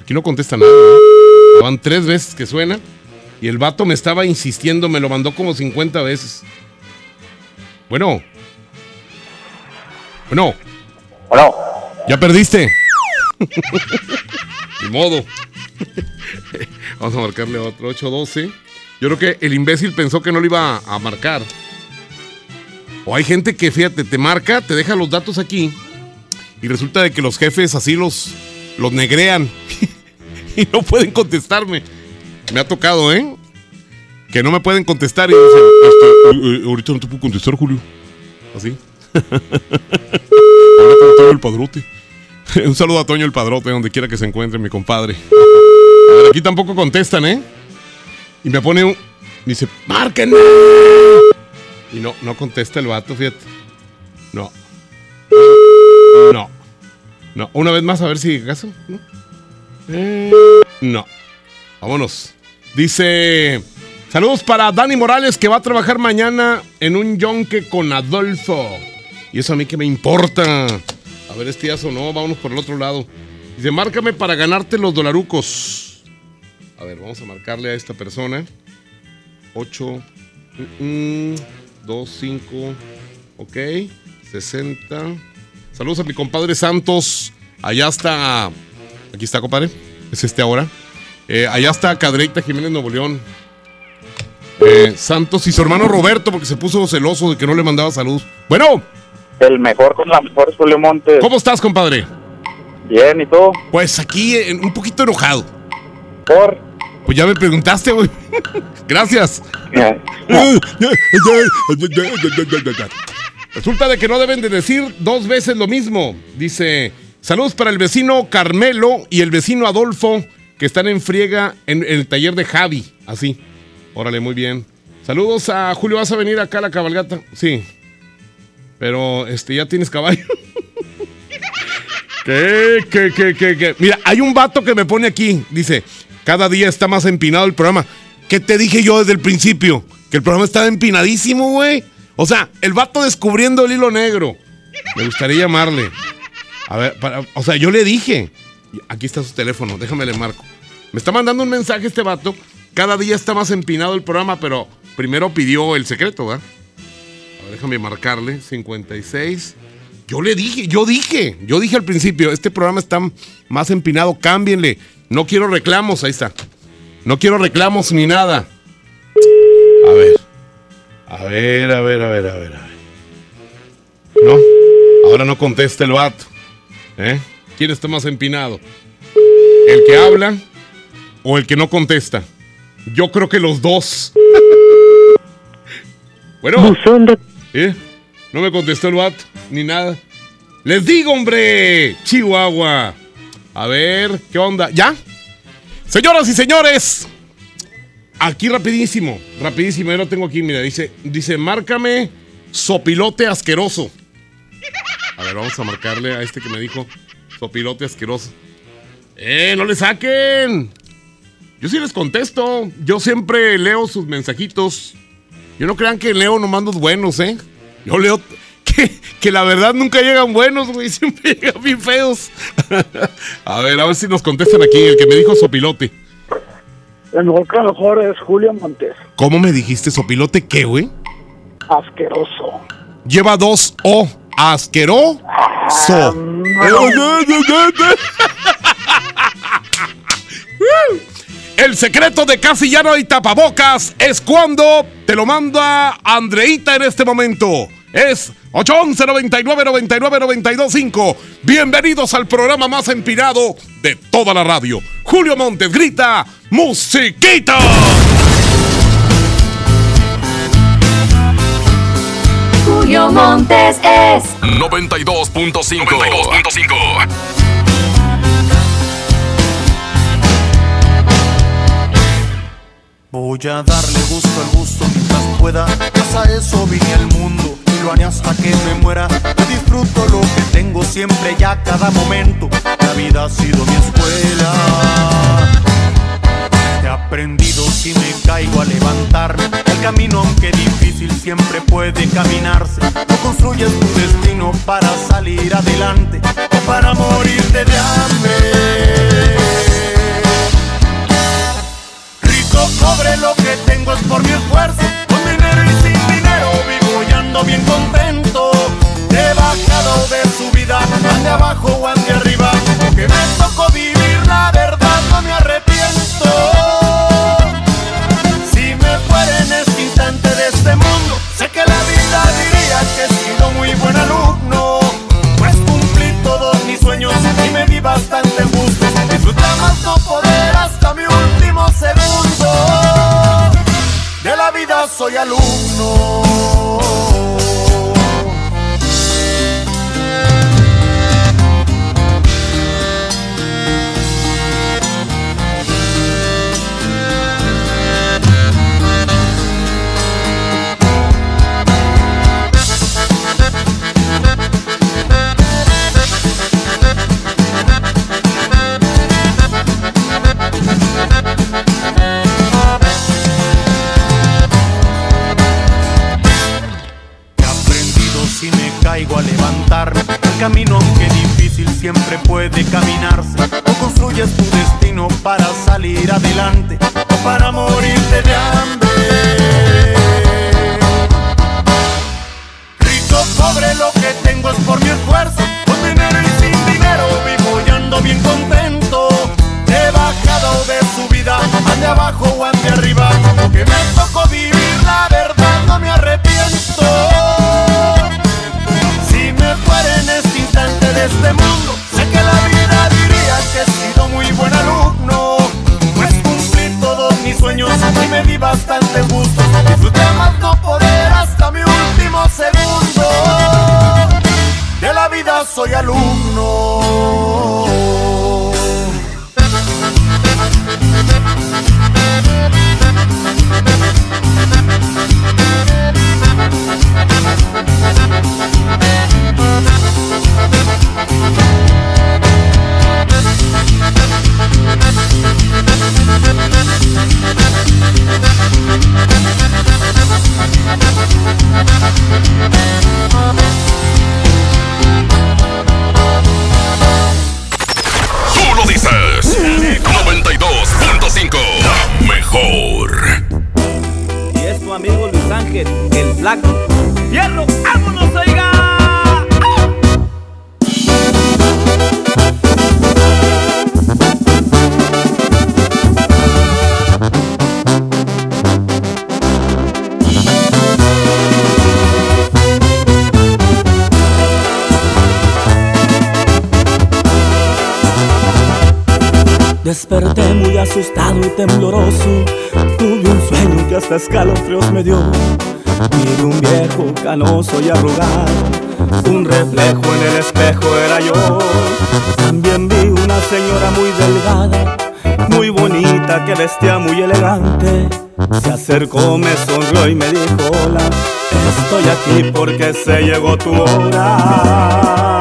Speaker 8: Aquí no contesta nada. Van tres veces que suena. Y el vato me estaba insistiendo, me lo mandó como 50 veces. Bueno. Bueno.
Speaker 50: Bueno.
Speaker 8: Ya perdiste. Ni modo. Vamos a marcarle otro 812. Yo creo que el imbécil pensó que no lo iba a marcar. O hay gente que, fíjate, te marca, te deja los datos aquí. Y resulta de que los jefes así los, los negrean. y no pueden contestarme. Me ha tocado, ¿eh? Que no me pueden contestar y dicen, este, ahorita no te puedo contestar, Julio. Así. Toño el Padrote. Un saludo a Toño el Padrote, donde quiera que se encuentre, mi compadre. aquí tampoco contestan, ¿eh? Y me pone un. Dice, ¡márquenme! Y no, no contesta el vato, fíjate. No. No. No. Una vez más, a ver si acaso. No. Eh, no. Vámonos. Dice. Saludos para Dani Morales que va a trabajar mañana en un yonque con Adolfo. Y eso a mí que me importa. A ver, este ya sonó. Vámonos por el otro lado. Dice, márcame para ganarte los dolarucos. A ver, vamos a marcarle a esta persona. 8, 2, 5, ok, 60. Saludos a mi compadre Santos. Allá está. Aquí está, compadre. Es este ahora. Eh, allá está Cadreita Jiménez Nuevo León. Eh, Santos y su hermano Roberto, porque se puso celoso de que no le mandaba salud. Bueno.
Speaker 50: El mejor con la mejor Julio Montes.
Speaker 8: ¿Cómo estás, compadre?
Speaker 50: Bien, ¿y tú?
Speaker 8: Pues aquí un poquito enojado.
Speaker 50: ¿Por?
Speaker 8: Pues ya me preguntaste, güey. Gracias. Resulta de que no deben de decir dos veces lo mismo. Dice, saludos para el vecino Carmelo y el vecino Adolfo que están en friega en, el taller de Javi. Así. Órale, muy bien. Saludos a Julio, ¿vas a venir acá a la cabalgata? Sí. Pero, este, ya tienes caballo. ¿Qué, qué, qué, qué, qué? Mira, hay un vato que me pone aquí. Dice, cada día está más empinado el programa. ¿Qué te dije yo desde el principio? Que el programa estaba empinadísimo, güey. O sea, el vato descubriendo el hilo negro. Me gustaría llamarle. A ver, o sea, yo le dije. Aquí está su teléfono, déjame le marco. Me está mandando un mensaje este vato. Cada día está más empinado el programa, pero primero pidió el secreto, ¿verdad? A ver, déjame marcarle. 56. Yo le dije, yo dije, yo dije al principio, este programa está más empinado, cámbienle. No quiero reclamos, ahí está. No quiero reclamos ni nada. A ver. A ver, a ver, a ver, a ver. No, ahora no contesta el vato. ¿Eh? ¿Quién está más empinado? ¿El que habla o el que no contesta? Yo creo que los dos. bueno. ¿Eh? No me contestó el vato, ni nada. Les digo, hombre, Chihuahua. A ver, ¿qué onda? ¿Ya? Señoras y señores, aquí rapidísimo, rapidísimo, yo lo tengo aquí, mira, dice, dice, márcame sopilote asqueroso. A ver, vamos a marcarle a este que me dijo sopilote asqueroso. ¡Eh, no le saquen! Yo sí les contesto, yo siempre leo sus mensajitos. Yo no crean que leo nomás los buenos, ¿eh? Yo leo que, la verdad nunca llegan buenos, güey. Siempre llegan bien feos. a ver, a ver si nos contestan aquí. El que me dijo sopilote.
Speaker 51: El mejor que mejor es Julio Montes.
Speaker 8: ¿Cómo me dijiste sopilote qué, güey?
Speaker 51: Asqueroso.
Speaker 8: Lleva dos O asqueroso. El secreto de casi ya no hay tapabocas es cuando te lo manda Andreita en este momento. Es 811 99 99 925. Bienvenidos al programa más empinado de toda la radio. Julio Montes grita: ¡Musiquita!
Speaker 19: Julio Montes es
Speaker 7: 92.5. 92.5.
Speaker 52: Voy a darle gusto al gusto mientras pueda. Pasa eso vine al mundo y lo haré hasta que me muera. Yo disfruto lo que tengo siempre y a cada momento. La vida ha sido mi escuela He aprendido si me caigo a levantarme. El camino, aunque difícil, siempre puede caminarse. No construyes tu destino para salir adelante o para morirte de hambre. Rico, pobre, lo que tengo es por mi esfuerzo. Con dinero y sin dinero vivo y ando bien contento.
Speaker 33: acercó, me sonrió y me dijo hola. Estoy aquí porque se llegó tu hora.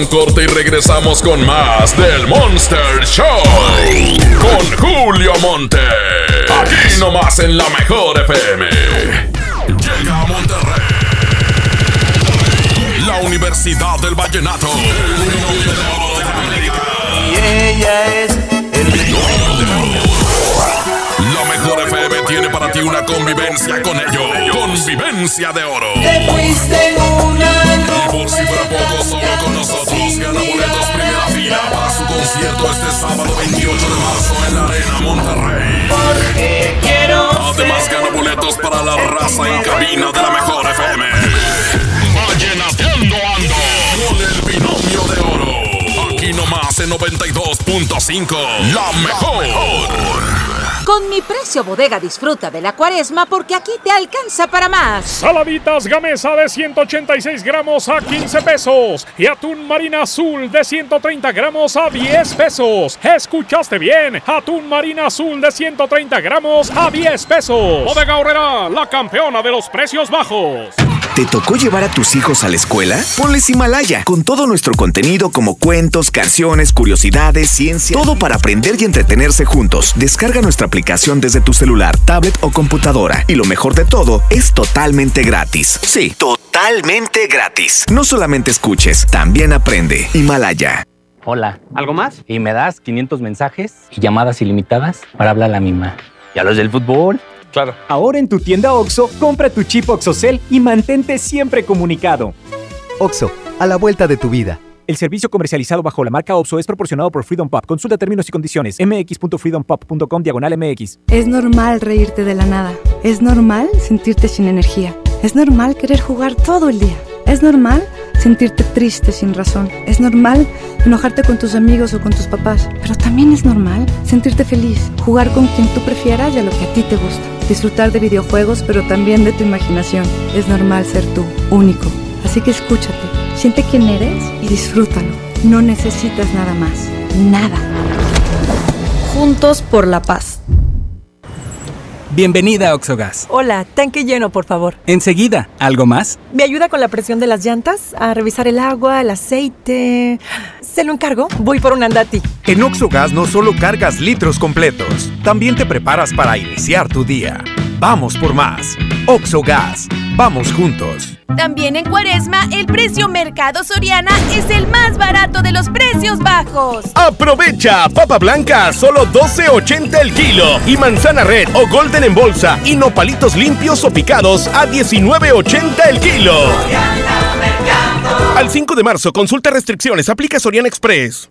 Speaker 33: Un
Speaker 7: corte y regresamos con más del Monster Show. Con Julio Monte. Aquí nomás en la mejor FM. Llega a Monterrey. La Universidad del Vallenato.
Speaker 53: Y ella es
Speaker 7: La mejor FM tiene para ti una convivencia con ellos. Convivencia de oro.
Speaker 53: Te fuiste
Speaker 7: en cabina de la mejor FM. Vallenateando ando con el binomio de oro. Aquí nomás en 92.5. La mejor.
Speaker 23: Con mi precio bodega disfruta de la cuaresma porque aquí te alcanza para más.
Speaker 24: Saladitas Gamesa de 186 gramos a 15 pesos y atún marina azul de 130 gramos a 10 pesos. ¿Escuchaste bien? Atún marina azul de 130 gramos a 10 pesos. Bodega Horrera, la campeona de los precios bajos.
Speaker 54: ¿Te tocó llevar a tus hijos a la escuela? Ponles Himalaya, con todo nuestro contenido como cuentos, canciones, curiosidades, ciencia, todo para aprender y entretenerse juntos. Descarga nuestra aplicación desde tu celular, tablet o computadora. Y lo mejor de todo, es totalmente gratis. Sí, totalmente gratis. No solamente escuches, también aprende. Himalaya.
Speaker 55: Hola. ¿Algo más? Y me das 500 mensajes y llamadas ilimitadas para hablar a la misma. ¿Y a los del fútbol?
Speaker 20: Claro. Ahora en tu tienda OXO, compra tu chip OXOCEL y mantente siempre comunicado.
Speaker 56: OXO, a la vuelta de tu vida.
Speaker 20: El servicio comercializado bajo la marca OXO es proporcionado por Freedom Pop. Consulta términos y condiciones. mx.freedompop.com diagonal mx.
Speaker 57: Es normal reírte de la nada. Es normal sentirte sin energía. Es normal querer jugar todo el día. Es normal sentirte triste sin razón. Es normal enojarte con tus amigos o con tus papás. Pero también es normal sentirte feliz, jugar con quien tú prefieras y a lo que a ti te gusta. Disfrutar de videojuegos, pero también de tu imaginación. Es normal ser tú, único. Así que escúchate, siente quién eres y disfrútalo. No necesitas nada más. Nada.
Speaker 21: Juntos por la paz.
Speaker 20: Bienvenida a Oxogas.
Speaker 21: Hola, tanque lleno, por favor.
Speaker 20: Enseguida, ¿algo más?
Speaker 21: ¿Me ayuda con la presión de las llantas? A revisar el agua, el aceite. ¿Se lo encargo? Voy por un andati.
Speaker 58: En Oxogas no solo cargas litros completos, también te preparas para iniciar tu día. Vamos por más. Oxogas. Vamos juntos.
Speaker 27: También en Cuaresma, el precio Mercado Soriana es el más barato de los precios bajos.
Speaker 28: Aprovecha papa blanca a solo 12.80 el kilo y manzana red o golden en bolsa y nopalitos limpios o picados a 19.80 el kilo. Al 5 de marzo, consulta restricciones, aplica Soriana Express.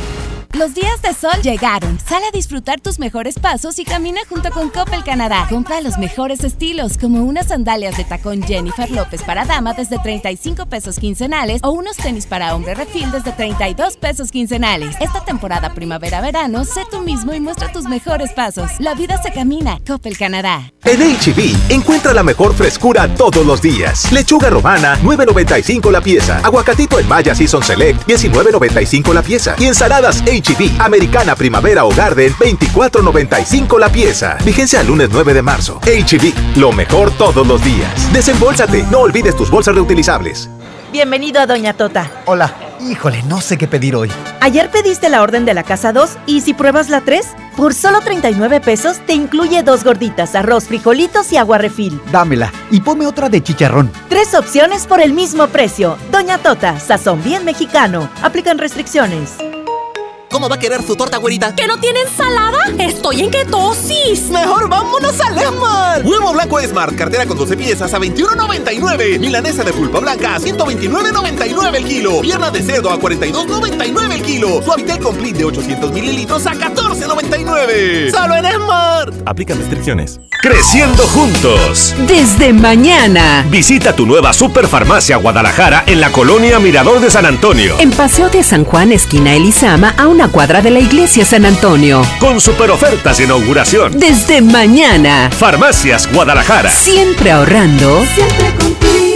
Speaker 27: Los días de sol llegaron. Sal a disfrutar tus mejores pasos y camina junto con Coppel Canadá. Compra los mejores estilos, como unas sandalias de tacón Jennifer López para dama desde 35 pesos quincenales o unos tenis para hombre refil desde 32 pesos quincenales. Esta temporada primavera-verano, sé tú mismo y muestra tus mejores pasos. La vida se camina. Coppel Canadá.
Speaker 59: En HB, encuentra la mejor frescura todos los días. Lechuga romana, 9.95 la pieza. Aguacatito en Maya Season Select, 19.95 la pieza. Y ensaladas
Speaker 60: HB, Americana Primavera o Garden, 24.95 la pieza. Vigencia al lunes 9 de marzo. HB, lo mejor todos los días. Desembolsate, no olvides tus bolsas reutilizables.
Speaker 61: Bienvenido a Doña Tota.
Speaker 62: Hola. Híjole, no sé qué pedir hoy.
Speaker 61: Ayer pediste la orden de la casa 2 y si pruebas la 3, por solo 39 pesos te incluye dos gorditas, arroz, frijolitos y agua refil.
Speaker 62: Dámela y ponme otra de chicharrón.
Speaker 61: Tres opciones por el mismo precio. Doña Tota, sazón bien mexicano. Aplican restricciones.
Speaker 14: ¿Cómo va a querer su torta, güerita?
Speaker 19: ¿Que no tiene ensalada? Estoy en ketosis.
Speaker 14: Mejor vámonos al Esmar. Huevo blanco Esmar, cartera con 12 piezas a 21.99. Milanesa de pulpa blanca a 129.99 el kilo. Pierna de cerdo a 42.99 el kilo. Suavitel Complete de 800 mililitros a 14.99. Solo en Esmar.
Speaker 16: Aplican restricciones. Creciendo juntos.
Speaker 21: Desde mañana.
Speaker 16: Visita tu nueva Superfarmacia Guadalajara en la colonia Mirador de San Antonio.
Speaker 21: En Paseo de San Juan, esquina Elizama, a una cuadra de la iglesia San Antonio.
Speaker 16: Con super ofertas de inauguración.
Speaker 21: Desde mañana.
Speaker 16: Farmacias Guadalajara.
Speaker 21: Siempre ahorrando.
Speaker 23: Siempre contigo.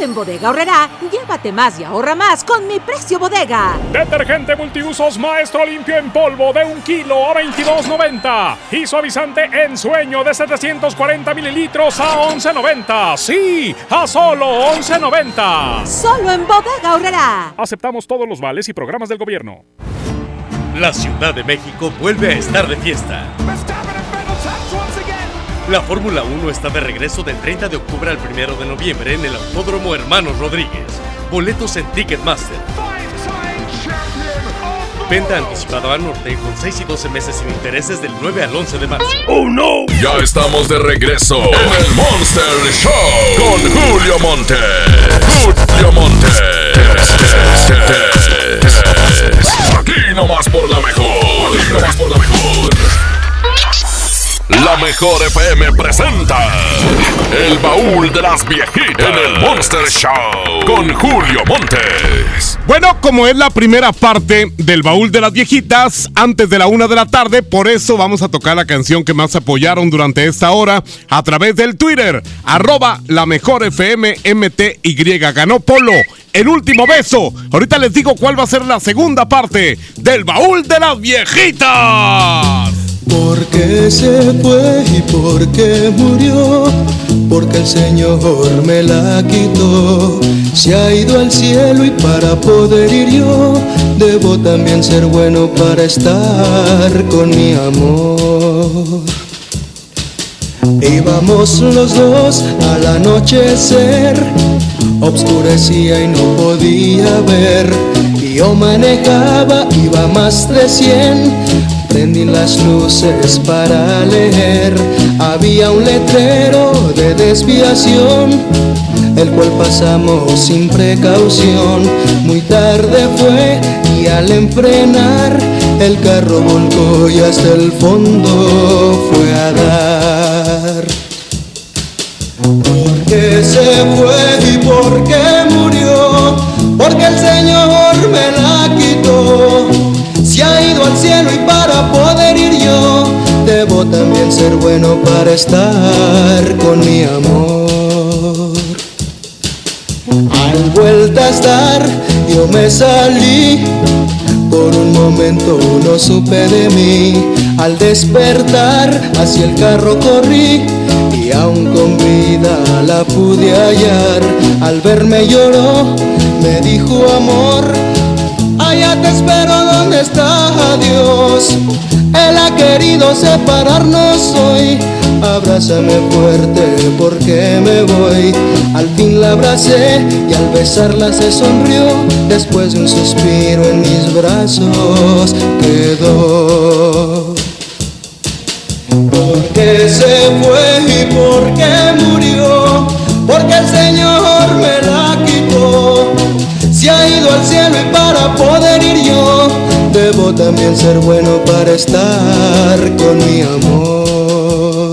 Speaker 23: En Bodega Horrera, llévate más y ahorra más con mi precio bodega.
Speaker 24: Detergente multiusos Maestro Limpio en polvo de un kilo a 22.90. Y suavizante en sueño de 740 mililitros a 11.90. Sí, a solo 11.90.
Speaker 23: Solo en Bodega Horrera.
Speaker 24: Aceptamos todos los vales y programas del gobierno.
Speaker 33: La Ciudad de México vuelve a estar de fiesta. La Fórmula 1 está de regreso del 30 de octubre al 1 de noviembre en el Autódromo Hermanos Rodríguez. Boletos en Ticketmaster. Venta anticipada a norte con 6 y 12 meses sin intereses del 9 al 11 de marzo.
Speaker 7: ¡Oh, no! Ya estamos de regreso en el Monster Show con Julio Monte. Julio Monte. Aquí nomás por la mejor. Aquí nomás por la mejor. Mejor FM presenta El baúl de las viejitas en el Monster Show con Julio Montes.
Speaker 8: Bueno, como es la primera parte del baúl de las viejitas, antes de la una de la tarde, por eso vamos a tocar la canción que más apoyaron durante esta hora a través del Twitter, arroba la mejor FM MTY. Ganó Polo, el último beso. Ahorita les digo cuál va a ser la segunda parte del baúl de las viejitas.
Speaker 59: ¿Por qué se fue y por qué murió? Porque el Señor me la quitó. Se ha ido al cielo y para poder ir yo, debo también ser bueno para estar con mi amor. Íbamos los dos al anochecer, obscurecía y no podía ver. Y yo manejaba, iba más de 100 Prendí las luces para leer. Había un letrero de desviación, el cual pasamos sin precaución. Muy tarde fue y al enfrenar, el carro volcó y hasta el fondo fue a dar. ¿Por qué se fue y por qué murió? Porque el Señor me la quitó. Se ha ido al cielo y para poder ir yo, debo también ser bueno para estar con mi amor. Al vuelta a estar, yo me salí. Por un momento no supe de mí. Al despertar, hacia el carro corrí. Y aún con vida la pude hallar. Al verme lloró, me dijo amor allá te espero donde está Dios. Él ha querido separarnos hoy. Abrázame fuerte porque me voy. Al fin la abracé y al besarla se sonrió. Después de un suspiro en mis brazos quedó. ¿Por qué se fue y por qué murió? Porque el Señor me la quitó. Se ha ido al cielo y para poder ir yo, debo también ser bueno para estar con mi amor.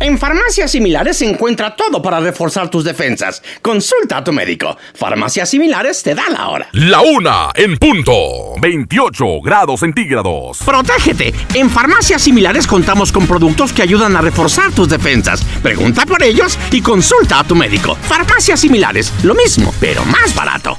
Speaker 63: En farmacias similares se encuentra todo para reforzar tus defensas. Consulta a tu médico. Farmacias similares te da la hora.
Speaker 7: La una en punto. 28 grados centígrados.
Speaker 63: Protégete. En farmacias similares contamos con productos que ayudan a reforzar tus defensas. Pregunta por ellos y consulta a tu médico. Farmacias similares, lo mismo, pero más barato.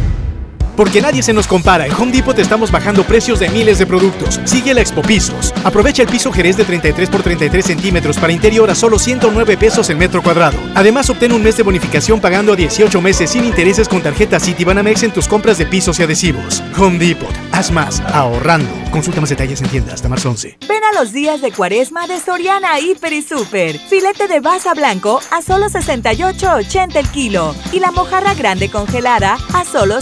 Speaker 64: Porque nadie se nos compara. En Home Depot estamos bajando precios de miles de productos. Sigue la Expo Pisos. Aprovecha el piso Jerez de 33 por 33 centímetros para interior a solo 109 pesos el metro cuadrado. Además, obtén un mes de bonificación pagando a 18 meses sin intereses con tarjeta Citibanamex en tus compras de pisos y adhesivos. Home Depot. Haz más, ahorrando. Consulta más detalles en tienda hasta marzo 11.
Speaker 65: Ven a los días de cuaresma de Soriana Hiper y Super. Filete de baza blanco a solo 68.80 el kilo. Y la mojarra grande congelada a solo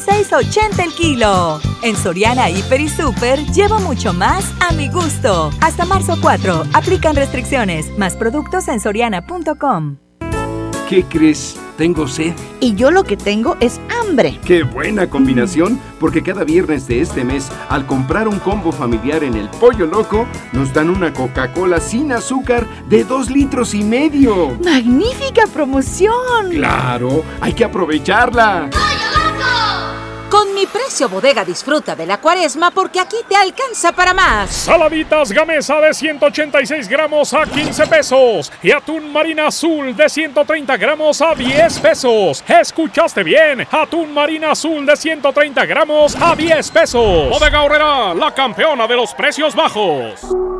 Speaker 65: 56.80 el kilo. En Soriana Hiper y Super llevo mucho más a mi gusto. Hasta marzo 4. Aplican restricciones. Más productos en soriana.com.
Speaker 66: ¿Qué crees? Tengo sed.
Speaker 21: Y yo lo que tengo es hambre.
Speaker 66: Qué buena combinación, porque cada viernes de este mes, al comprar un combo familiar en el Pollo Loco, nos dan una Coca-Cola sin azúcar de dos litros y medio.
Speaker 21: ¡Magnífica promoción!
Speaker 66: Claro, hay que aprovecharla.
Speaker 23: Con mi precio bodega disfruta de la cuaresma porque aquí te alcanza para más.
Speaker 24: Saladitas Gamesa de 186 gramos a 15 pesos y atún marina azul de 130 gramos a 10 pesos. ¿Escuchaste bien? Atún marina azul de 130 gramos a 10 pesos. Bodega Horrera, la campeona de los precios bajos.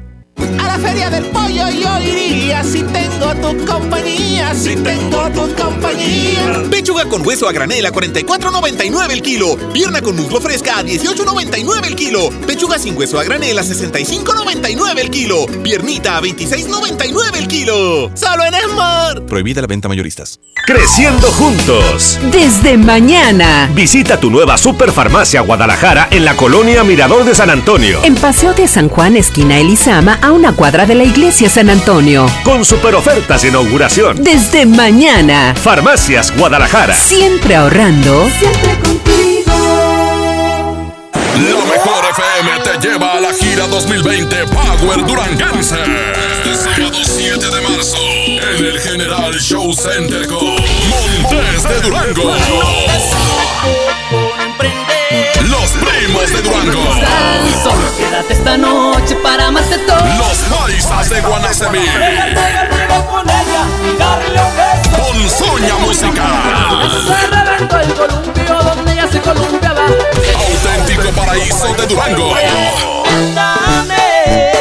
Speaker 67: A la feria del pollo yo iría si tengo tu compañía, si tengo tu compañía.
Speaker 14: Pechuga con hueso a granel a 44.99 el kilo. Pierna con muslo fresca a 18.99 el kilo. Pechuga sin hueso a granel a 65.99 el kilo. Piernita a 26.99 el kilo. Solo en Esmar.
Speaker 15: Prohibida la venta mayoristas.
Speaker 16: Creciendo juntos.
Speaker 27: Desde mañana.
Speaker 16: Visita tu nueva Superfarmacia Guadalajara en la colonia Mirador de San Antonio.
Speaker 27: En Paseo de San Juan, esquina Elizama, a una cuadra de la iglesia San Antonio.
Speaker 16: Con super ofertas de inauguración.
Speaker 27: Desde mañana.
Speaker 16: Farmacias Guadalajara.
Speaker 27: Siempre ahorrando.
Speaker 67: Siempre contigo.
Speaker 7: La mejor FM te lleva a la gira 2020 Power Duranguense. Este sábado 7 de marzo en el General Show Center con Montes de Durango. De Durango.
Speaker 68: Solo quédate esta noche para amarte todo.
Speaker 7: Los paisas de Guanacemí.
Speaker 68: con ella y darle un beso.
Speaker 7: Ponzoña musical.
Speaker 68: Se reventó el columpio donde ella se columpiaba.
Speaker 7: Auténtico paraíso de Durango.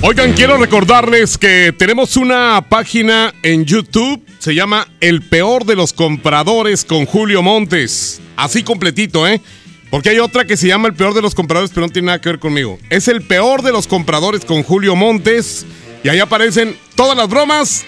Speaker 8: Oigan, quiero recordarles que tenemos una página en YouTube, se llama El Peor de los Compradores con Julio Montes. Así completito, ¿eh? Porque hay otra que se llama El Peor de los Compradores, pero no tiene nada que ver conmigo. Es El Peor de los Compradores con Julio Montes. Y ahí aparecen todas las bromas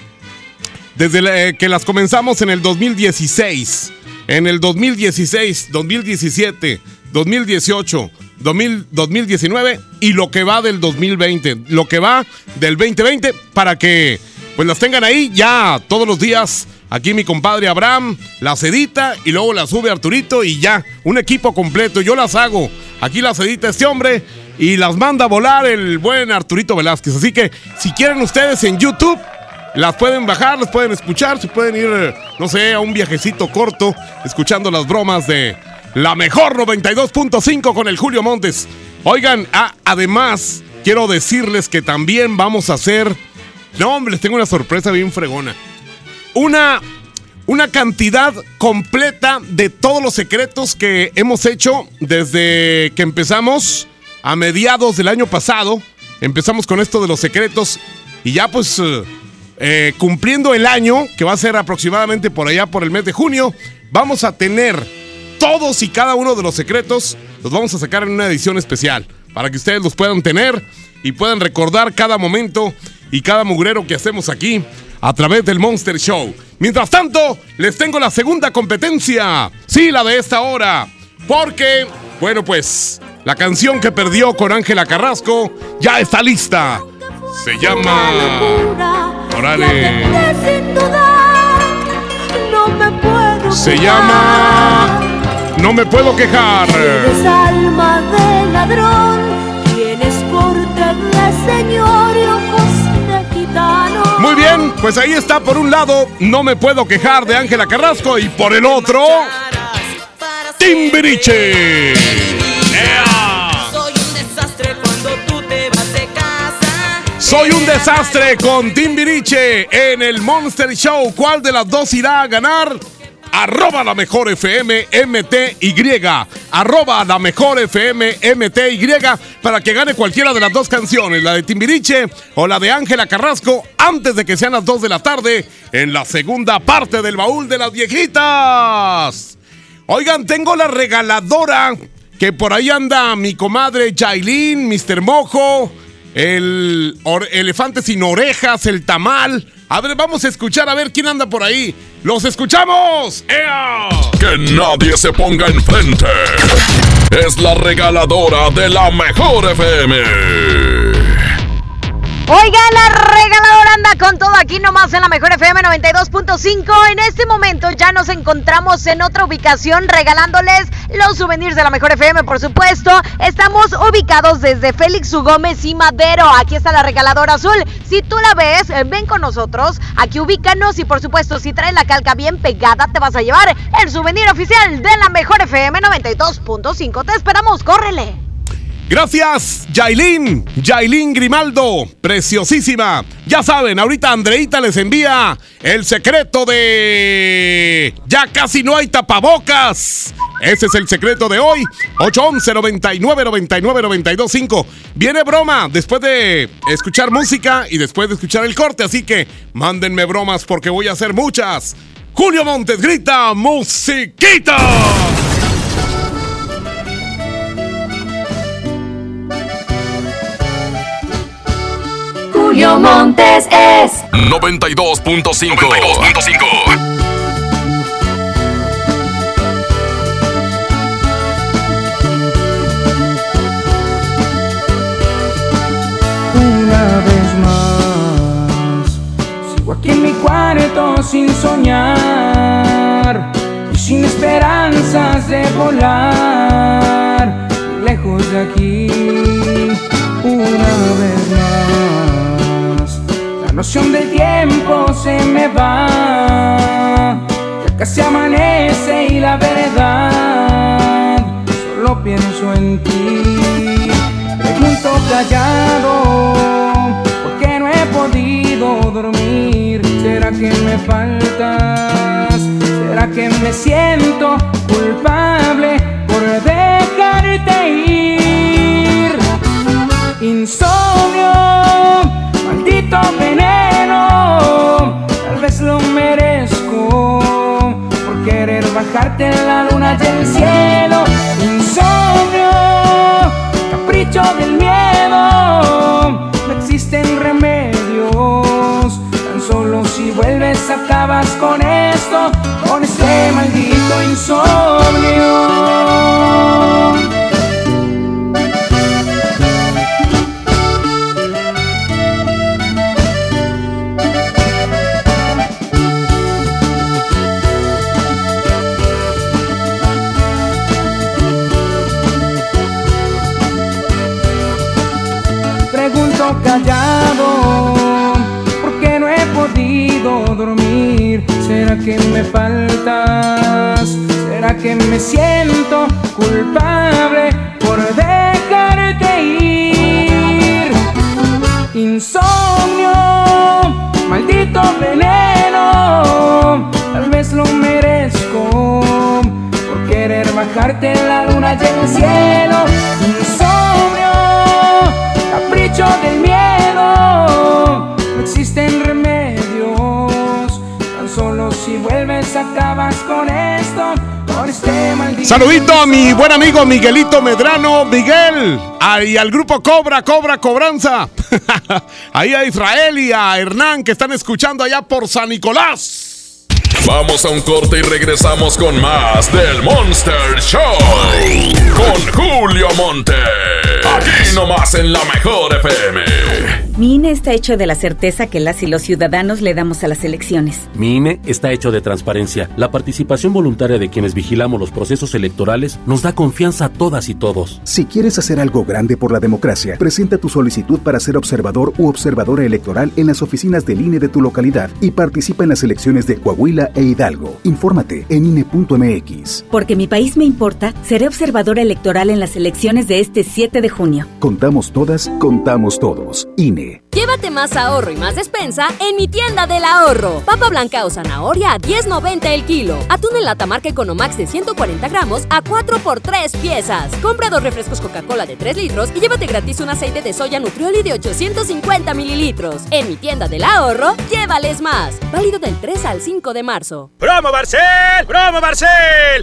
Speaker 8: desde eh, que las comenzamos en el 2016, en el 2016, 2017, 2018, 2000 2019 y lo que va del 2020, lo que va del 2020 para que pues las tengan ahí ya todos los días. Aquí mi compadre Abraham las edita y luego las sube Arturito y ya, un equipo completo. Yo las hago. Aquí las edita este hombre y las manda a volar el buen Arturito Velázquez. Así que si quieren ustedes en YouTube, las pueden bajar, las pueden escuchar, se pueden ir, eh, no sé, a un viajecito corto, escuchando las bromas de la mejor 92.5 con el Julio Montes. Oigan, ah, además, quiero decirles que también vamos a hacer. No, hombre, les tengo una sorpresa bien fregona. Una, una cantidad completa de todos los secretos que hemos hecho desde que empezamos a mediados del año pasado. Empezamos con esto de los secretos y ya pues eh, eh, cumpliendo el año, que va a ser aproximadamente por allá por el mes de junio, vamos a tener todos y cada uno de los secretos, los vamos a sacar en una edición especial para que ustedes los puedan tener y puedan recordar cada momento y cada mugrero que hacemos aquí a través del Monster Show. Mientras tanto, les tengo la segunda competencia. Sí, la de esta hora. Porque, bueno, pues, la canción que perdió con Ángela Carrasco ya está lista. Se llama...
Speaker 69: Puedo
Speaker 8: Se llama... No me puedo quejar.
Speaker 69: Eres alma de ladrón, tienes porte de señor y ojos de gitano.
Speaker 8: Muy bien, pues ahí está por un lado, no me puedo quejar de Ángela Carrasco y por el otro, Timbiriche.
Speaker 69: Soy un desastre cuando tú te vas de casa.
Speaker 8: Soy un desastre con Timbiriche en el Monster Show. ¿Cuál de las dos irá a ganar? Arroba la mejor FM MTY. Arroba la mejor FM MTY para que gane cualquiera de las dos canciones, la de Timbiriche o la de Ángela Carrasco, antes de que sean las 2 de la tarde en la segunda parte del baúl de las viejitas. Oigan, tengo la regaladora que por ahí anda mi comadre Jailin, Mr. Mojo, el elefante sin orejas, el tamal. A ver, vamos a escuchar a ver quién anda por ahí. ¡Los escuchamos! ¡Ea!
Speaker 7: Que nadie se ponga enfrente. Es la regaladora de la mejor FM.
Speaker 70: Oiga, la regaladora anda con todo aquí nomás en la mejor FM 92.5. En este momento ya nos encontramos en otra ubicación regalándoles los souvenirs de la mejor FM, por supuesto. Estamos ubicados desde Félix U. Gómez y Madero. Aquí está la regaladora azul. Si tú la ves, eh, ven con nosotros. Aquí ubícanos y por supuesto, si traes la calca bien pegada, te vas a llevar el souvenir oficial de la mejor FM 92.5. Te esperamos, córrele.
Speaker 8: Gracias, Yailin, Yailin Grimaldo, preciosísima. Ya saben, ahorita Andreita les envía el secreto de... Ya casi no hay tapabocas. Ese es el secreto de hoy. 811 99 99 92 5. Viene broma después de escuchar música y después de escuchar el corte. Así que mándenme bromas porque voy a hacer muchas. Julio Montes grita musiquita.
Speaker 69: Montes es
Speaker 7: 92.5. 92.5.
Speaker 71: Una vez más, sigo aquí en mi cuarto sin soñar y sin esperanzas de volar lejos de aquí. Una vez más, noción del tiempo se me va. Ya casi amanece y la verdad, solo pienso en ti. Pregunto callado, ¿por qué no he podido dormir? ¿Será que me faltas? ¿Será que me siento culpable por dejarte ir? Insomnio, maldito veneno, tal vez lo merezco por querer bajarte la luna y el cielo. Insomnio, capricho del miedo, no existen remedios. Tan solo si vuelves acabas con esto, con este maldito insomnio. ¿Será que me faltas? ¿Será que me siento culpable por dejarte ir? Insomnio, maldito veneno, tal vez lo merezco por querer bajarte en la luna y el cielo. Insomnio, capricho del miedo, vuelves acabas con esto, este.
Speaker 8: Saludito a mi buen amigo Miguelito Medrano, Miguel, y al grupo Cobra, Cobra Cobranza. Ahí a Israel y a Hernán que están escuchando allá por San Nicolás.
Speaker 7: Vamos a un corte y regresamos con más del Monster Show. Con Julio Monte. Aquí nomás en la mejor FM.
Speaker 27: Mi INE está hecho de la certeza que las y los ciudadanos le damos a las elecciones.
Speaker 72: Mi INE está hecho de transparencia. La participación voluntaria de quienes vigilamos los procesos electorales nos da confianza a todas y todos.
Speaker 73: Si quieres hacer algo grande por la democracia, presenta tu solicitud para ser observador u observadora electoral en las oficinas del INE de tu localidad y participa en las elecciones de Coahuila e Hidalgo. Infórmate en INE.mx.
Speaker 27: Porque mi país me importa, seré observadora electoral en las elecciones de este 7 de junio.
Speaker 73: Contamos todas, contamos todos. INE.
Speaker 26: Llévate más ahorro y más despensa en mi tienda del ahorro. Papa blanca o zanahoria a 10.90 el kilo. Atún en lata marca Economax de 140 gramos a 4 por 3 piezas. Compra dos refrescos Coca-Cola de 3 litros y llévate gratis un aceite de soya Nutrioli de 850 mililitros. En mi tienda del ahorro, llévales más. Válido del 3 al 5 de marzo.
Speaker 74: ¡Promo Barcel! ¡Promo Barcel!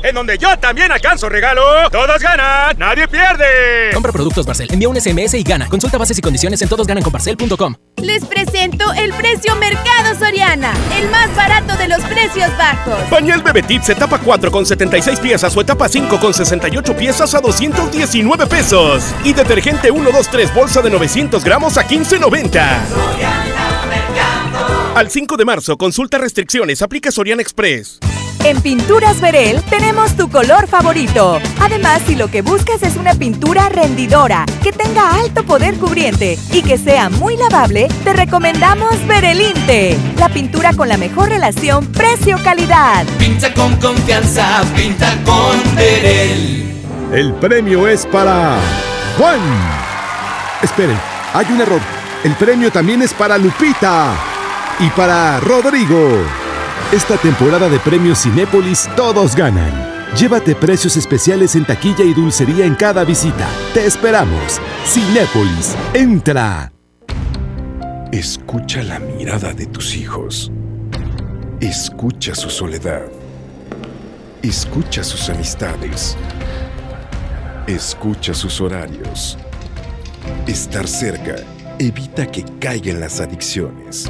Speaker 74: En donde yo también alcanzo regalo. Todos ganan, nadie pierde.
Speaker 75: Compra productos Barcel, envía un SMS y gana. Consulta bases y condiciones en todosgananconbarcel.com.
Speaker 76: Les presento el precio Mercado Soriana, el más barato de los precios bajos.
Speaker 28: Pañal Bebetips etapa 4 con 76 piezas o etapa 5 con 68 piezas a 219 pesos. Y detergente 123 bolsa de 900 gramos a 15.90. Al 5 de marzo, consulta restricciones, aplica Soriana Express.
Speaker 77: En Pinturas Verel tenemos tu color favorito. Además, si lo que buscas es una pintura rendidora, que tenga alto poder cubriente y que sea muy lavable, te recomendamos Verelinte, la pintura con la mejor relación precio-calidad.
Speaker 78: Pinta con confianza, pinta con Verel.
Speaker 79: El premio es para Juan. Esperen, hay un error. El premio también es para Lupita y para Rodrigo. Esta temporada de premios Cinépolis todos ganan. Llévate precios especiales en taquilla y dulcería en cada visita. Te esperamos. Cinépolis, entra.
Speaker 80: Escucha la mirada de tus hijos. Escucha su soledad. Escucha sus amistades. Escucha sus horarios. Estar cerca evita que caigan las adicciones.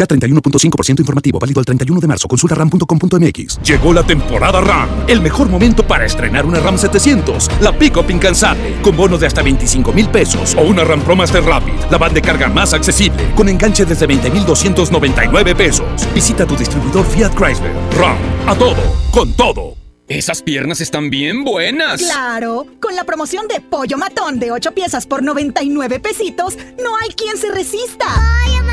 Speaker 73: K31.5% informativo, válido el 31 de marzo. Consulta ram.com.mx.
Speaker 81: Llegó la temporada RAM, el mejor momento para estrenar una RAM 700, la pick-up incansable, con bonos de hasta 25 mil pesos, o una RAM Pro Master Rapid, la van de carga más accesible, con enganche desde 20,299 pesos. Visita tu distribuidor Fiat Chrysler. RAM, a todo, con todo.
Speaker 82: Esas piernas están bien buenas.
Speaker 45: Claro, con la promoción de pollo matón de 8 piezas por 99 pesitos, no hay quien se resista.
Speaker 83: Pollo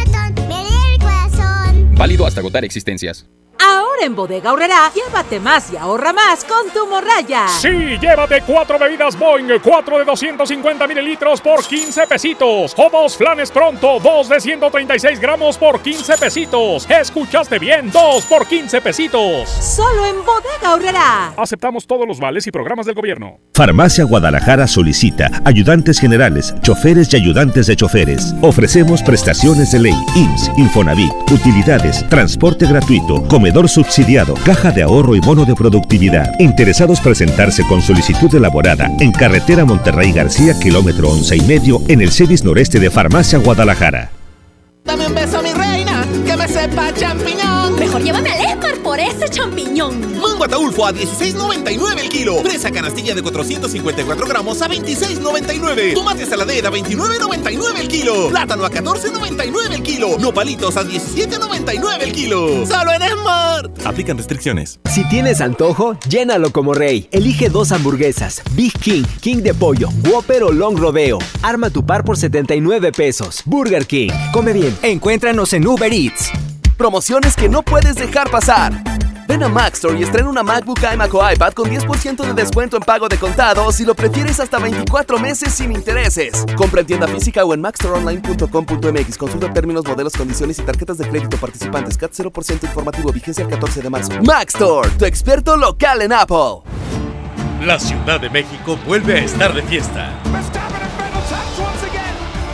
Speaker 82: Válido hasta agotar existencias.
Speaker 23: Ahora en Bodega Aurrera, llévate más y ahorra más con tu morraya.
Speaker 24: Sí, llévate cuatro bebidas Boeing, cuatro de 250 mililitros por 15 pesitos. O dos flanes pronto, dos de 136 gramos por 15 pesitos. ¿Escuchaste bien? Dos por 15 pesitos.
Speaker 23: Solo en Bodega Aurrera.
Speaker 24: Aceptamos todos los vales y programas del gobierno.
Speaker 16: Farmacia Guadalajara solicita ayudantes generales, choferes y ayudantes de choferes. Ofrecemos prestaciones de ley, IMSS, Infonavit, utilidades, transporte gratuito, comedor subsidiado, caja de ahorro y bono de productividad. Interesados presentarse con solicitud elaborada en carretera Monterrey García, kilómetro once y medio, en el CEDIS noreste de Farmacia Guadalajara.
Speaker 14: Dame un beso, mi reina, que me sepa champiñón.
Speaker 19: Mejor llévame al Esmar por ese champiñón.
Speaker 14: Mango ataulfo a 16.99 el kilo. Fresa canastilla de 454 gramos a 26.99. Tomate saladera a 29.99 el kilo. Plátano a 14.99 el kilo. Nopalitos a 17.99 el kilo. Solo en Smart.
Speaker 15: Aplican restricciones.
Speaker 84: Si tienes antojo, llénalo como rey. Elige dos hamburguesas. Big King, King de pollo, Whopper o Long Rodeo. Arma tu par por 79 pesos. Burger King. Come bien.
Speaker 85: Encuéntranos en Uber Eats. Promociones que no puedes dejar pasar. Ven a Maxstore y estrena una MacBook iMac o iPad con 10% de descuento en pago de contado si lo prefieres hasta 24 meses sin intereses. Compra en tienda física o en maxstoreonline.com.mx. Consulta términos, modelos, condiciones y tarjetas de crédito participantes. CAT 0% informativo. Vigencia el 14 de marzo. Maxstore, tu experto local en Apple.
Speaker 33: La Ciudad de México vuelve a estar de fiesta.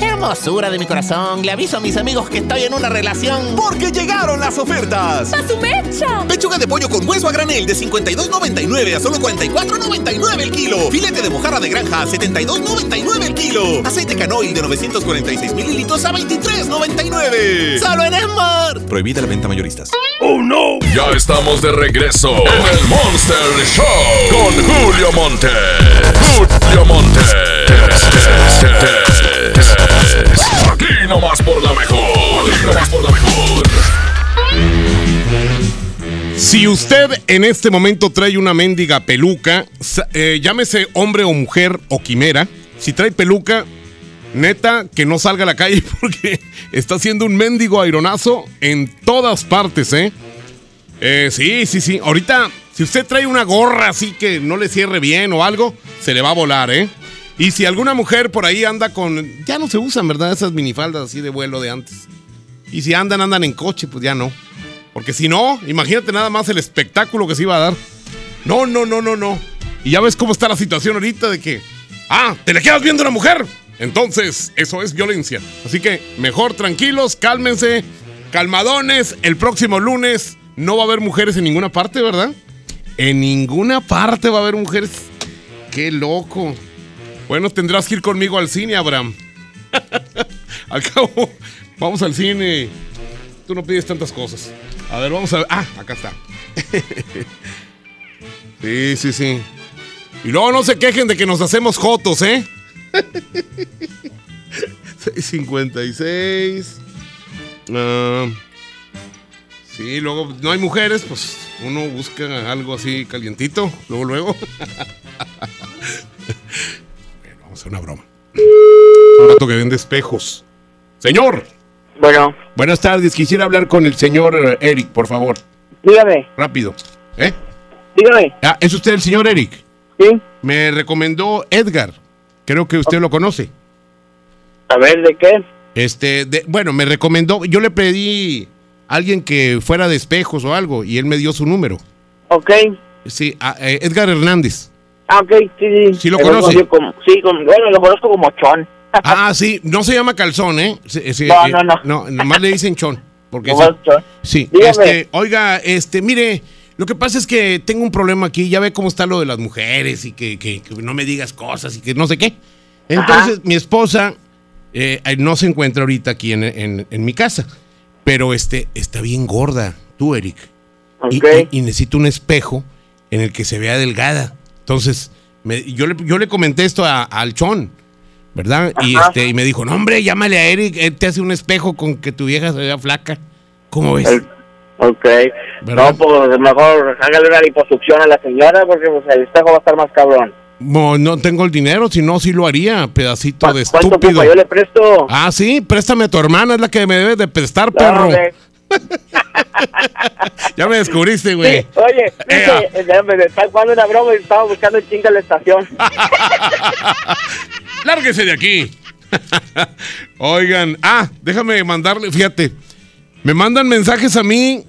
Speaker 14: Hermosura de mi corazón, le aviso a mis amigos que estoy en una relación. Porque llegaron las ofertas.
Speaker 19: ¡A su mecha!
Speaker 14: Pechuga de pollo con hueso a granel de 52.99 a solo 44.99 el kilo. Filete de mojarra de granja a 72.99 el kilo. Aceite canoil de 946 mililitros a 23.99. Solo en Smart.
Speaker 15: Prohibida la venta mayoristas.
Speaker 7: ¡Oh no! Ya estamos de regreso en el Monster Show con Julio Monte. Julio Monte. Aquí nomás por la mejor.
Speaker 8: Si usted en este momento trae una mendiga peluca, eh, llámese hombre o mujer o quimera, si trae peluca, neta, que no salga a la calle porque está haciendo un mendigo aironazo en todas partes, ¿eh? Eh, sí, sí, sí. Ahorita, si usted trae una gorra así que no le cierre bien o algo, se le va a volar, ¿eh? Y si alguna mujer por ahí anda con... Ya no se usan, ¿verdad? Esas minifaldas así de vuelo de antes. Y si andan, andan en coche, pues ya no. Porque si no, imagínate nada más el espectáculo que se iba a dar. No, no, no, no, no. Y ya ves cómo está la situación ahorita de que... Ah, te le quedas viendo a una mujer. Entonces, eso es violencia. Así que mejor tranquilos, cálmense, calmadones. El próximo lunes no va a haber mujeres en ninguna parte, ¿verdad? En ninguna parte va a haber mujeres. Qué loco. Bueno, tendrás que ir conmigo al cine, Abraham. al cabo, vamos al cine. Tú no pides tantas cosas. A ver, vamos a ver. Ah, acá está. sí, sí, sí. Y luego no se quejen de que nos hacemos jotos, ¿eh? 656. Ah, sí, luego no hay mujeres, pues uno busca algo así calientito, luego, luego. Hacer una broma. Un rato que vende espejos. Señor.
Speaker 86: Bueno.
Speaker 8: Buenas tardes, quisiera hablar con el señor eh, Eric, por favor.
Speaker 86: Dígame.
Speaker 8: Rápido. ¿Eh?
Speaker 86: Dígame.
Speaker 8: Ah, ¿es usted el señor Eric?
Speaker 86: Sí.
Speaker 8: Me recomendó Edgar. Creo que usted lo conoce.
Speaker 86: A ver, ¿de qué?
Speaker 8: Este, de- bueno, me recomendó, yo le pedí a alguien que fuera de espejos o algo y él me dio su número.
Speaker 86: Ok.
Speaker 8: Sí, a- eh, Edgar Hernández.
Speaker 86: Ah, ok, sí, sí.
Speaker 8: ¿Sí lo conoce?
Speaker 86: como- sí, como- bueno, lo conozco como Chon.
Speaker 8: Ah, sí, no se llama calzón, ¿eh?
Speaker 86: No,
Speaker 8: eh,
Speaker 86: no, no.
Speaker 8: No, nomás le dicen chon. Porque
Speaker 86: ¿Cómo
Speaker 8: sí.
Speaker 86: estás?
Speaker 8: Sí,
Speaker 86: Dígame.
Speaker 8: este, oiga, este, mire, lo que pasa es que tengo un problema aquí, ya ve cómo está lo de las mujeres y que, que- que no me digas cosas y que no sé qué. Entonces, mi esposa eh, no se encuentra ahorita aquí en, en- en mi casa, pero este, está bien gorda, tú, Eric. Y-
Speaker 86: Ok.
Speaker 8: Y, y necesito un espejo en el que se vea delgada. Entonces, me- yo, le, yo le comenté esto a- al Chon, ¿verdad? Y, este, y me dijo, no, hombre, llámale a Eric, él te hace un espejo con que tu vieja se vea flaca. ¿Cómo ves?
Speaker 86: El- Ok.
Speaker 8: ¿Verdad?
Speaker 86: No, pues mejor hágale una liposucción a la señora porque pues, el espejo va a estar más cabrón.
Speaker 8: No, no tengo el dinero, si no, sí lo haría, pedacito de
Speaker 86: ¿Cuánto
Speaker 8: estúpido.
Speaker 86: ocupa? Yo le presto.
Speaker 8: Ah, sí, préstame a tu hermana, es la que me debes de prestar, perro.
Speaker 86: Hombre.
Speaker 8: Ya me descubriste, güey.
Speaker 86: Sí, oye, dice, me está jugando una broma y estaba buscando el chinga en la estación.
Speaker 8: Lárguese de aquí. Oigan, ah, déjame mandarle, fíjate. Me mandan mensajes a mí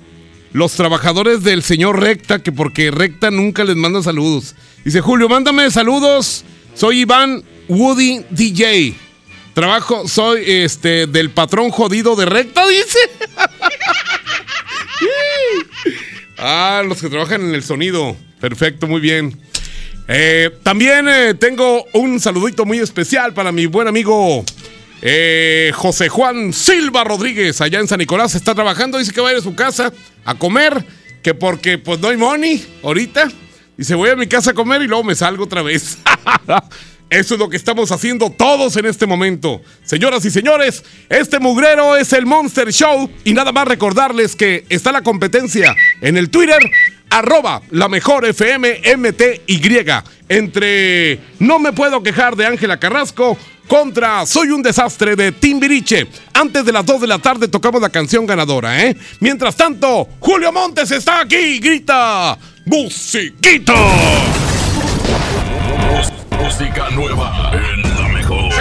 Speaker 8: los trabajadores del señor Recta, que porque Recta nunca les manda saludos. Dice, Julio, mándame saludos. Soy Iván Woody DJ. Trabajo, soy este del patrón jodido de Recta, dice. ah, los que trabajan en el sonido. Perfecto, muy bien. Eh, también eh, tengo un saludito muy especial para mi buen amigo eh, José Juan Silva Rodríguez, allá en San Nicolás, está trabajando, dice que va a ir a su casa a comer, que porque pues no hay money ahorita. Dice, voy a mi casa a comer y luego me salgo otra vez. Eso es lo que estamos haciendo todos en este momento. Señoras y señores, este mugrero es el Monster Show y nada más recordarles que está la competencia en el Twitter arroba la mejor FM MTY entre No me puedo quejar de Ángela Carrasco contra Soy un desastre de Timbiriche. Antes de las 2 de la tarde tocamos la canción ganadora, ¿eh? Mientras tanto, Julio Montes está aquí grita ¡Musiquito!
Speaker 7: Música nueva en la mejor.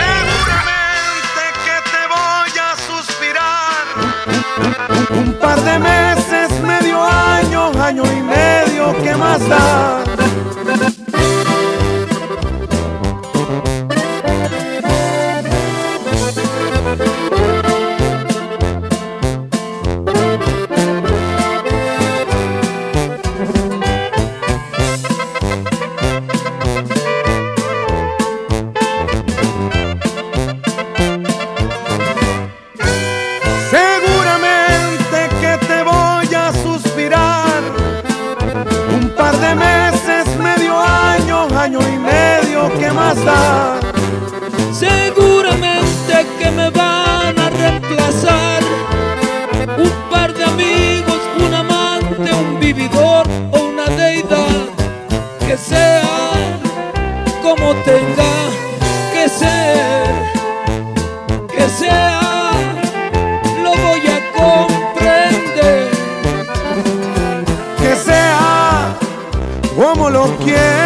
Speaker 87: Un par de meses, medio año, año y medio, ¿qué más da? Seguramente que
Speaker 88: me van a reemplazar. Un par de amigos, un amante, un vividor o una deidad. Que sea como tenga que ser, que sea, lo voy a comprender.
Speaker 87: Que sea como lo quieras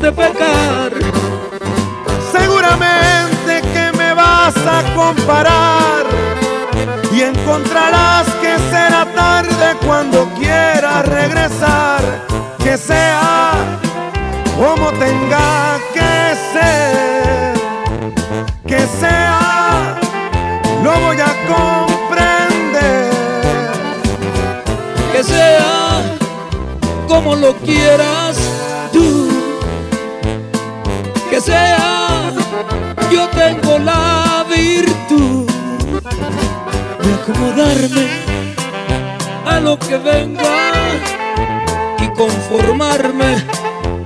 Speaker 88: De pecar.
Speaker 87: Seguramente que me vas a comparar y encontrarás que será tarde cuando quieras regresar. Que sea como tenga que ser, que sea, lo voy a comprender.
Speaker 88: Que sea como lo quieras acomodarme a lo que venga y conformarme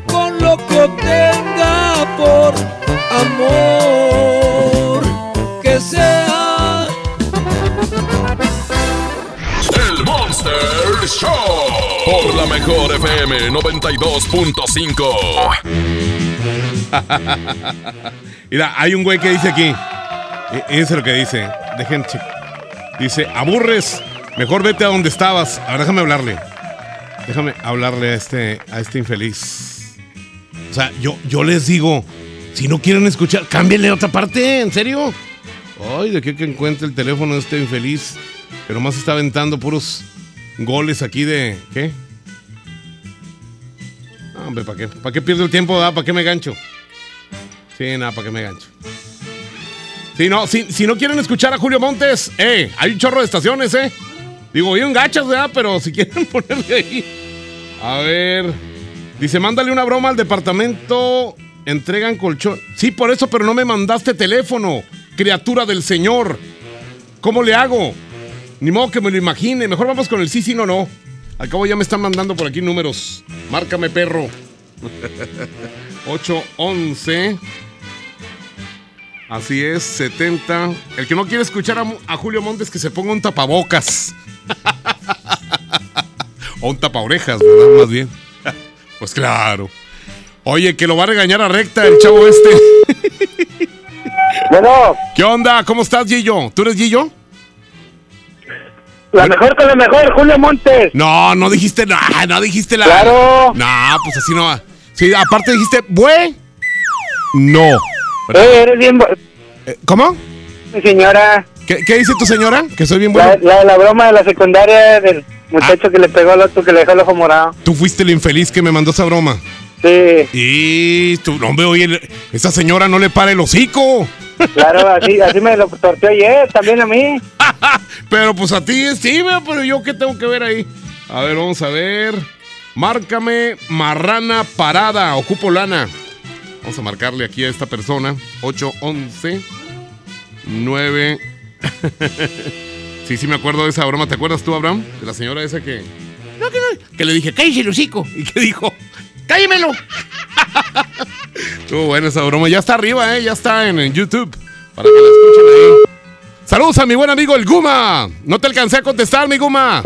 Speaker 88: con lo que obtenga por amor que sea.
Speaker 7: El Monster Show por la mejor FM 92.5.
Speaker 8: Mira, hay un güey que dice aquí. e- Ese es lo que dice. Dejen che- Dice, aburres. Mejor vete a donde estabas. Ahora déjame hablarle. Déjame hablarle a este, a este infeliz. O sea, yo, yo les digo, si no quieren escuchar, cámbienle a otra parte, ¿en serio? Ay, de qué que encuentre el teléfono de este infeliz. Pero más está aventando puros goles aquí de. ¿Qué? No, hombre, ¿para qué? ¿Para qué pierdo el tiempo? ah? ¿Para qué me gancho? Sí, nada, ¿para qué me gancho? Sí, no, si, si no quieren escuchar a Julio Montes, eh, hay un chorro de estaciones, eh. Digo, bien gachas, ¿verdad? Pero si quieren ponerle ahí. A ver. Dice, mándale una broma al departamento. Entregan colchón. Sí, por eso, pero no me mandaste teléfono. Criatura del Señor. ¿Cómo le hago? Ni modo que me lo imagine. Mejor vamos con el sí, sí, no, no. Al cabo ya me están mandando por aquí números. Márcame, perro. 811. Así es, 70. El que no quiere escuchar a, Julio Montes que se ponga un tapabocas. o un tapaorejas, ¿verdad? Más bien. Pues claro. Oye, que lo va a regañar a recta el chavo este.
Speaker 86: Bueno.
Speaker 8: ¿Qué onda? ¿Cómo estás, Gillo? ¿Tú eres Gillo?
Speaker 86: La mejor con la mejor, Julio Montes.
Speaker 8: No, no dijiste nada, no dijiste la.
Speaker 86: Claro.
Speaker 8: No, pues así no va. Sí, aparte dijiste, bue. No.
Speaker 86: Eh, eres bien. bu-
Speaker 8: ¿Cómo?
Speaker 86: Mi señora.
Speaker 8: ¿Qué, qué dice tu señora? Que soy bien
Speaker 86: La,
Speaker 8: bueno.
Speaker 86: la de la broma de la secundaria del muchacho que le pegó al otro que le dejó el ojo morado.
Speaker 8: Tú fuiste el infeliz que me mandó esa broma.
Speaker 86: Sí.
Speaker 8: Y tú, no me oye, esa señora no le para el hocico.
Speaker 86: Claro, así, así me lo torteó ayer, también a mí.
Speaker 8: Pero pues a ti sí, pero yo qué tengo que ver ahí. A ver, vamos a ver. Márcame marrana parada, ocupo lana. Vamos a marcarle aquí a esta persona. 811 9 Sí, sí me acuerdo de esa broma. ¿Te acuerdas tú, Abraham? De la señora esa que no, que, no, que le dije, cállese el hocico. Y que dijo, cállemelo. Estuvo buena esa broma. Ya está arriba, ¿eh? Ya está en, en YouTube. Para que la escuchen ahí. Saludos a mi buen amigo el Guma. No te alcancé a contestar, mi Guma.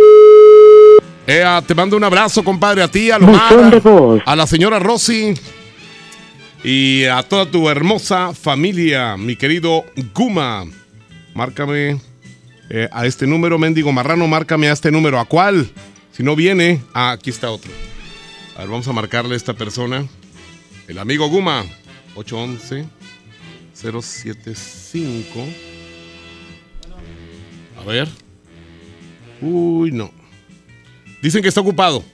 Speaker 8: Ea, te mando un abrazo, compadre, a ti, a Lomar, a la señora Rosy y a toda tu hermosa familia, mi querido Guma. Márcame eh, a este número, mendigo marrano, márcame a este número. ¿A cuál? Si no viene, ah, aquí está otro. A ver, vamos a marcarle a esta persona. El amigo Guma, 811 075. A ver. Uy, no. Dicen que está ocupado.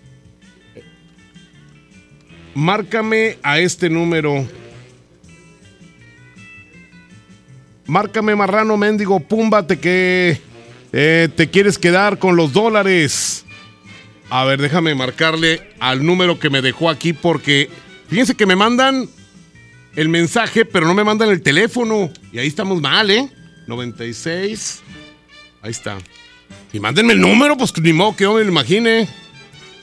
Speaker 8: Márcame a este número. Márcame, marrano mendigo, púmbate que eh, te quieres quedar con los dólares. A ver, déjame marcarle al número que me dejó aquí porque fíjense que me mandan el mensaje, pero no me mandan el teléfono. Y ahí estamos mal, ¿eh? 96. Ahí está. Y mándenme el número, pues ni modo que yo me lo imagine.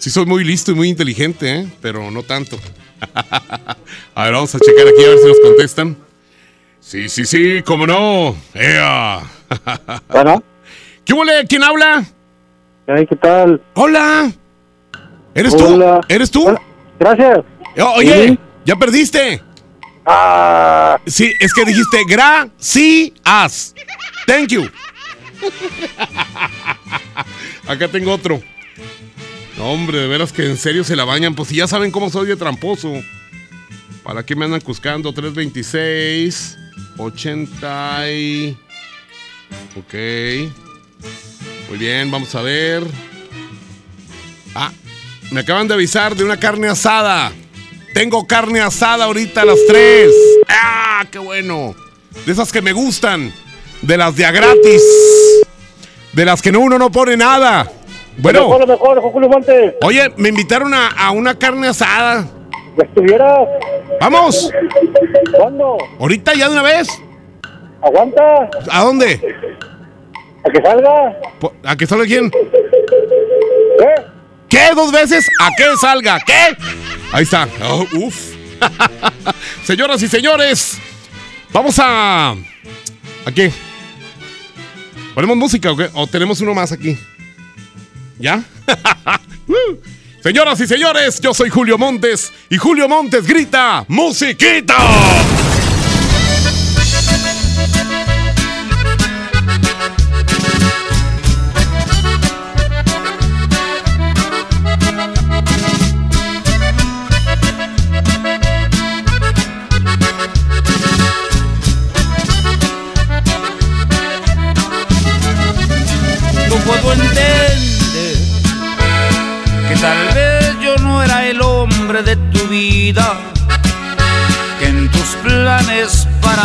Speaker 8: Sí soy muy listo y muy inteligente, ¿eh? Pero no tanto. a ver, vamos a checar aquí a ver si nos contestan. Sí, sí, sí, cómo no. ¡Ea!
Speaker 86: Bueno.
Speaker 8: ¿Qué huele? ¿Quién habla?
Speaker 86: ¿qué tal?
Speaker 8: Hola. ¿Eres
Speaker 86: Hola.
Speaker 8: tú? ¿Eres tú?
Speaker 86: Gracias.
Speaker 8: Oh, oye,
Speaker 86: Sí.
Speaker 8: ya perdiste.
Speaker 86: Ah.
Speaker 8: Sí, es que dijiste gracias. Thank you. Acá tengo otro. Hombre, de veras que en serio se la bañan. Pues si ya saben cómo soy de tramposo. ¿Para qué me andan buscando? 326, 80 y... Ok. Muy bien, vamos a ver. Ah, me acaban de avisar de una carne asada. Tengo carne asada ahorita a las 3. ¡Ah, qué bueno! De esas que me gustan. De las de a gratis. De las que no, uno no pone nada. Bueno.
Speaker 86: Mejor, mejor, Julio Montes.
Speaker 8: Oye, me invitaron a, a una carne asada.
Speaker 86: ¿Ya estuvieras?
Speaker 8: ¡Vamos!
Speaker 86: ¿Cuándo?
Speaker 8: ¿Ahorita ya de una vez?
Speaker 86: ¿Aguanta?
Speaker 8: ¿A dónde?
Speaker 86: ¿A que salga?
Speaker 8: ¿A que salga quién?
Speaker 86: ¿Qué?
Speaker 8: ¿Qué? ¿Dos veces? ¿A qué salga? ¿Qué? Ahí está. Oh, uf. Señoras y señores, vamos a. ¿A qué? ¿Ponemos música o qué? ¿O tenemos uno más aquí? ¿Ya? Señoras y señores, yo soy Julio Montes y Julio Montes grita ¡Musiquita!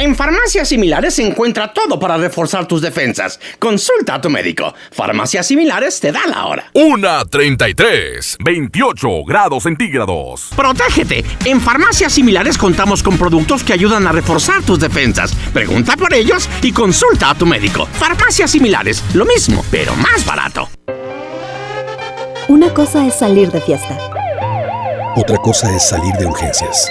Speaker 63: En farmacias similares se encuentra todo para reforzar tus defensas. Consulta a tu médico. Farmacias similares te da la hora.
Speaker 7: Una 33, 28 grados centígrados.
Speaker 63: Protégete. En farmacias similares contamos con productos que ayudan a reforzar tus defensas. Pregunta por ellos y consulta a tu médico. Farmacias similares, lo mismo, pero más barato.
Speaker 88: Una cosa es salir de fiesta.
Speaker 73: Otra cosa es salir de urgencias.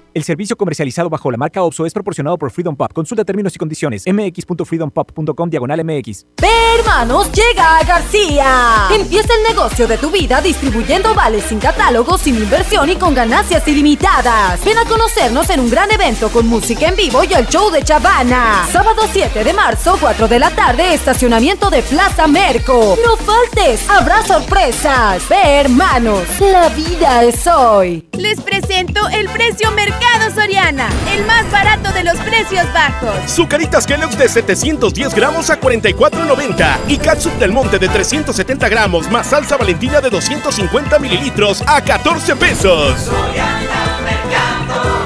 Speaker 89: El servicio comercializado bajo la marca OPSO es proporcionado por Freedom Pop. Consulta términos y condiciones. mx.freedompop.com diagonal mx.
Speaker 76: Ve hermanos, llega a García. Empieza el negocio de tu vida distribuyendo vales sin catálogo, sin inversión y con ganancias ilimitadas. Ven a conocernos en un gran evento con música en vivo y el show de Chavana. Sábado 7 de marzo, 4 de la tarde, estacionamiento de Plaza Merco. No faltes, habrá sorpresas. Ve hermanos, la vida es hoy.
Speaker 90: Les presento el precio mercado
Speaker 27: Supermercado Soriana, el más barato de los precios bajos.
Speaker 28: Zucaritas Kellogg's de 710 gramos a 44.90 y Catsup del Monte de 370 gramos más salsa Valentina de 250 mililitros a 14 pesos.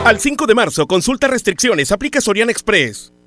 Speaker 28: Al 5 de marzo, consulta restricciones, aplica Soriana Express.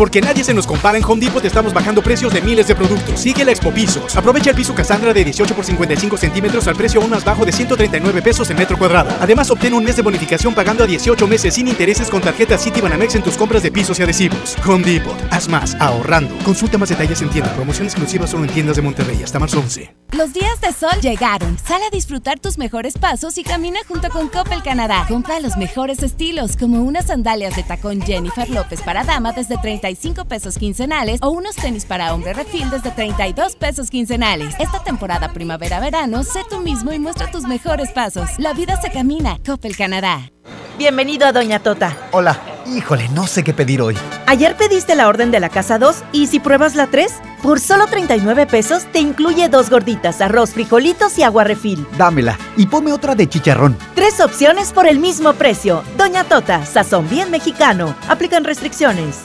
Speaker 91: Porque nadie se nos compara en Home Depot, estamos bajando precios de miles de productos. Sigue la Expo Pisos. Aprovecha el piso Cassandra de 18 por 55 centímetros al precio aún más bajo de 139 pesos el metro cuadrado. Además, obtén un mes de bonificación pagando a 18 meses sin intereses con tarjeta City Banamex en tus compras de pisos y adhesivos. Home Depot. Haz más, ahorrando. Consulta más detalles en tienda. Promoción exclusiva solo en tiendas de Monterrey hasta marzo 11.
Speaker 27: Los días de sol llegaron. Sal a disfrutar tus mejores pasos y camina junto con Coppel Canadá. Compra los mejores estilos, como unas sandalias de tacón Jennifer López para dama desde 35 pesos quincenales o unos tenis para hombre refil desde 32 pesos quincenales. Esta temporada primavera-verano, sé tú mismo y muestra tus mejores pasos. La vida se camina. Coppel Canadá.
Speaker 92: Bienvenido a Doña Tota.
Speaker 73: Hola. Híjole, no sé qué pedir hoy.
Speaker 92: Ayer pediste la orden de la casa 2 y si pruebas la 3, por solo 39 pesos te incluye dos gorditas, arroz, frijolitos y agua refil.
Speaker 73: Dámela y ponme otra de chicharrón.
Speaker 92: Tres opciones por el mismo precio. Doña Tota, sazón bien mexicano. Aplican restricciones.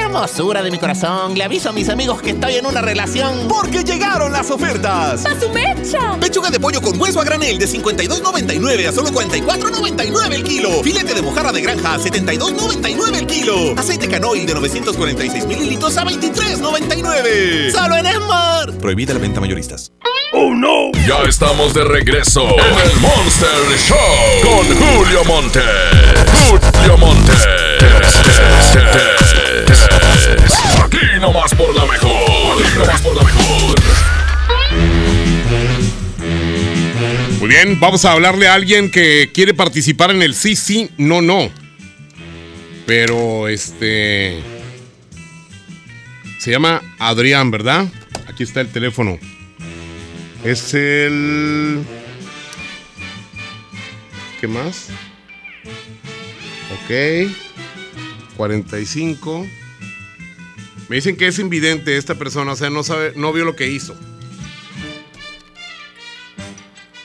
Speaker 14: Hermosura de mi corazón, le aviso a mis amigos que estoy en una relación. Porque llegaron las ofertas.
Speaker 28: ¡A su mecha!
Speaker 14: Pechuga de pollo con hueso a granel de 52.99 a solo 44.99 el kilo. Filete de mojarra de granja a 72.99 el kilo. Aceite canoil de 946 mililitros a 23.99. Solo en Esmar.
Speaker 15: Prohibida la venta mayoristas.
Speaker 7: ¡Oh, no! Ya estamos de regreso en el Monster Show con Julio Monte. Julio Monte. Aquí nomás por la mejor. Por la.
Speaker 8: Muy bien, vamos a hablarle a alguien que quiere participar en el sí, sí, no, no. Pero este. Se llama Adrián, ¿verdad? Aquí está el teléfono. Es el. ¿Qué más? Ok. 45. Me dicen que es invidente esta persona, o sea, no sabe, no vio lo que hizo.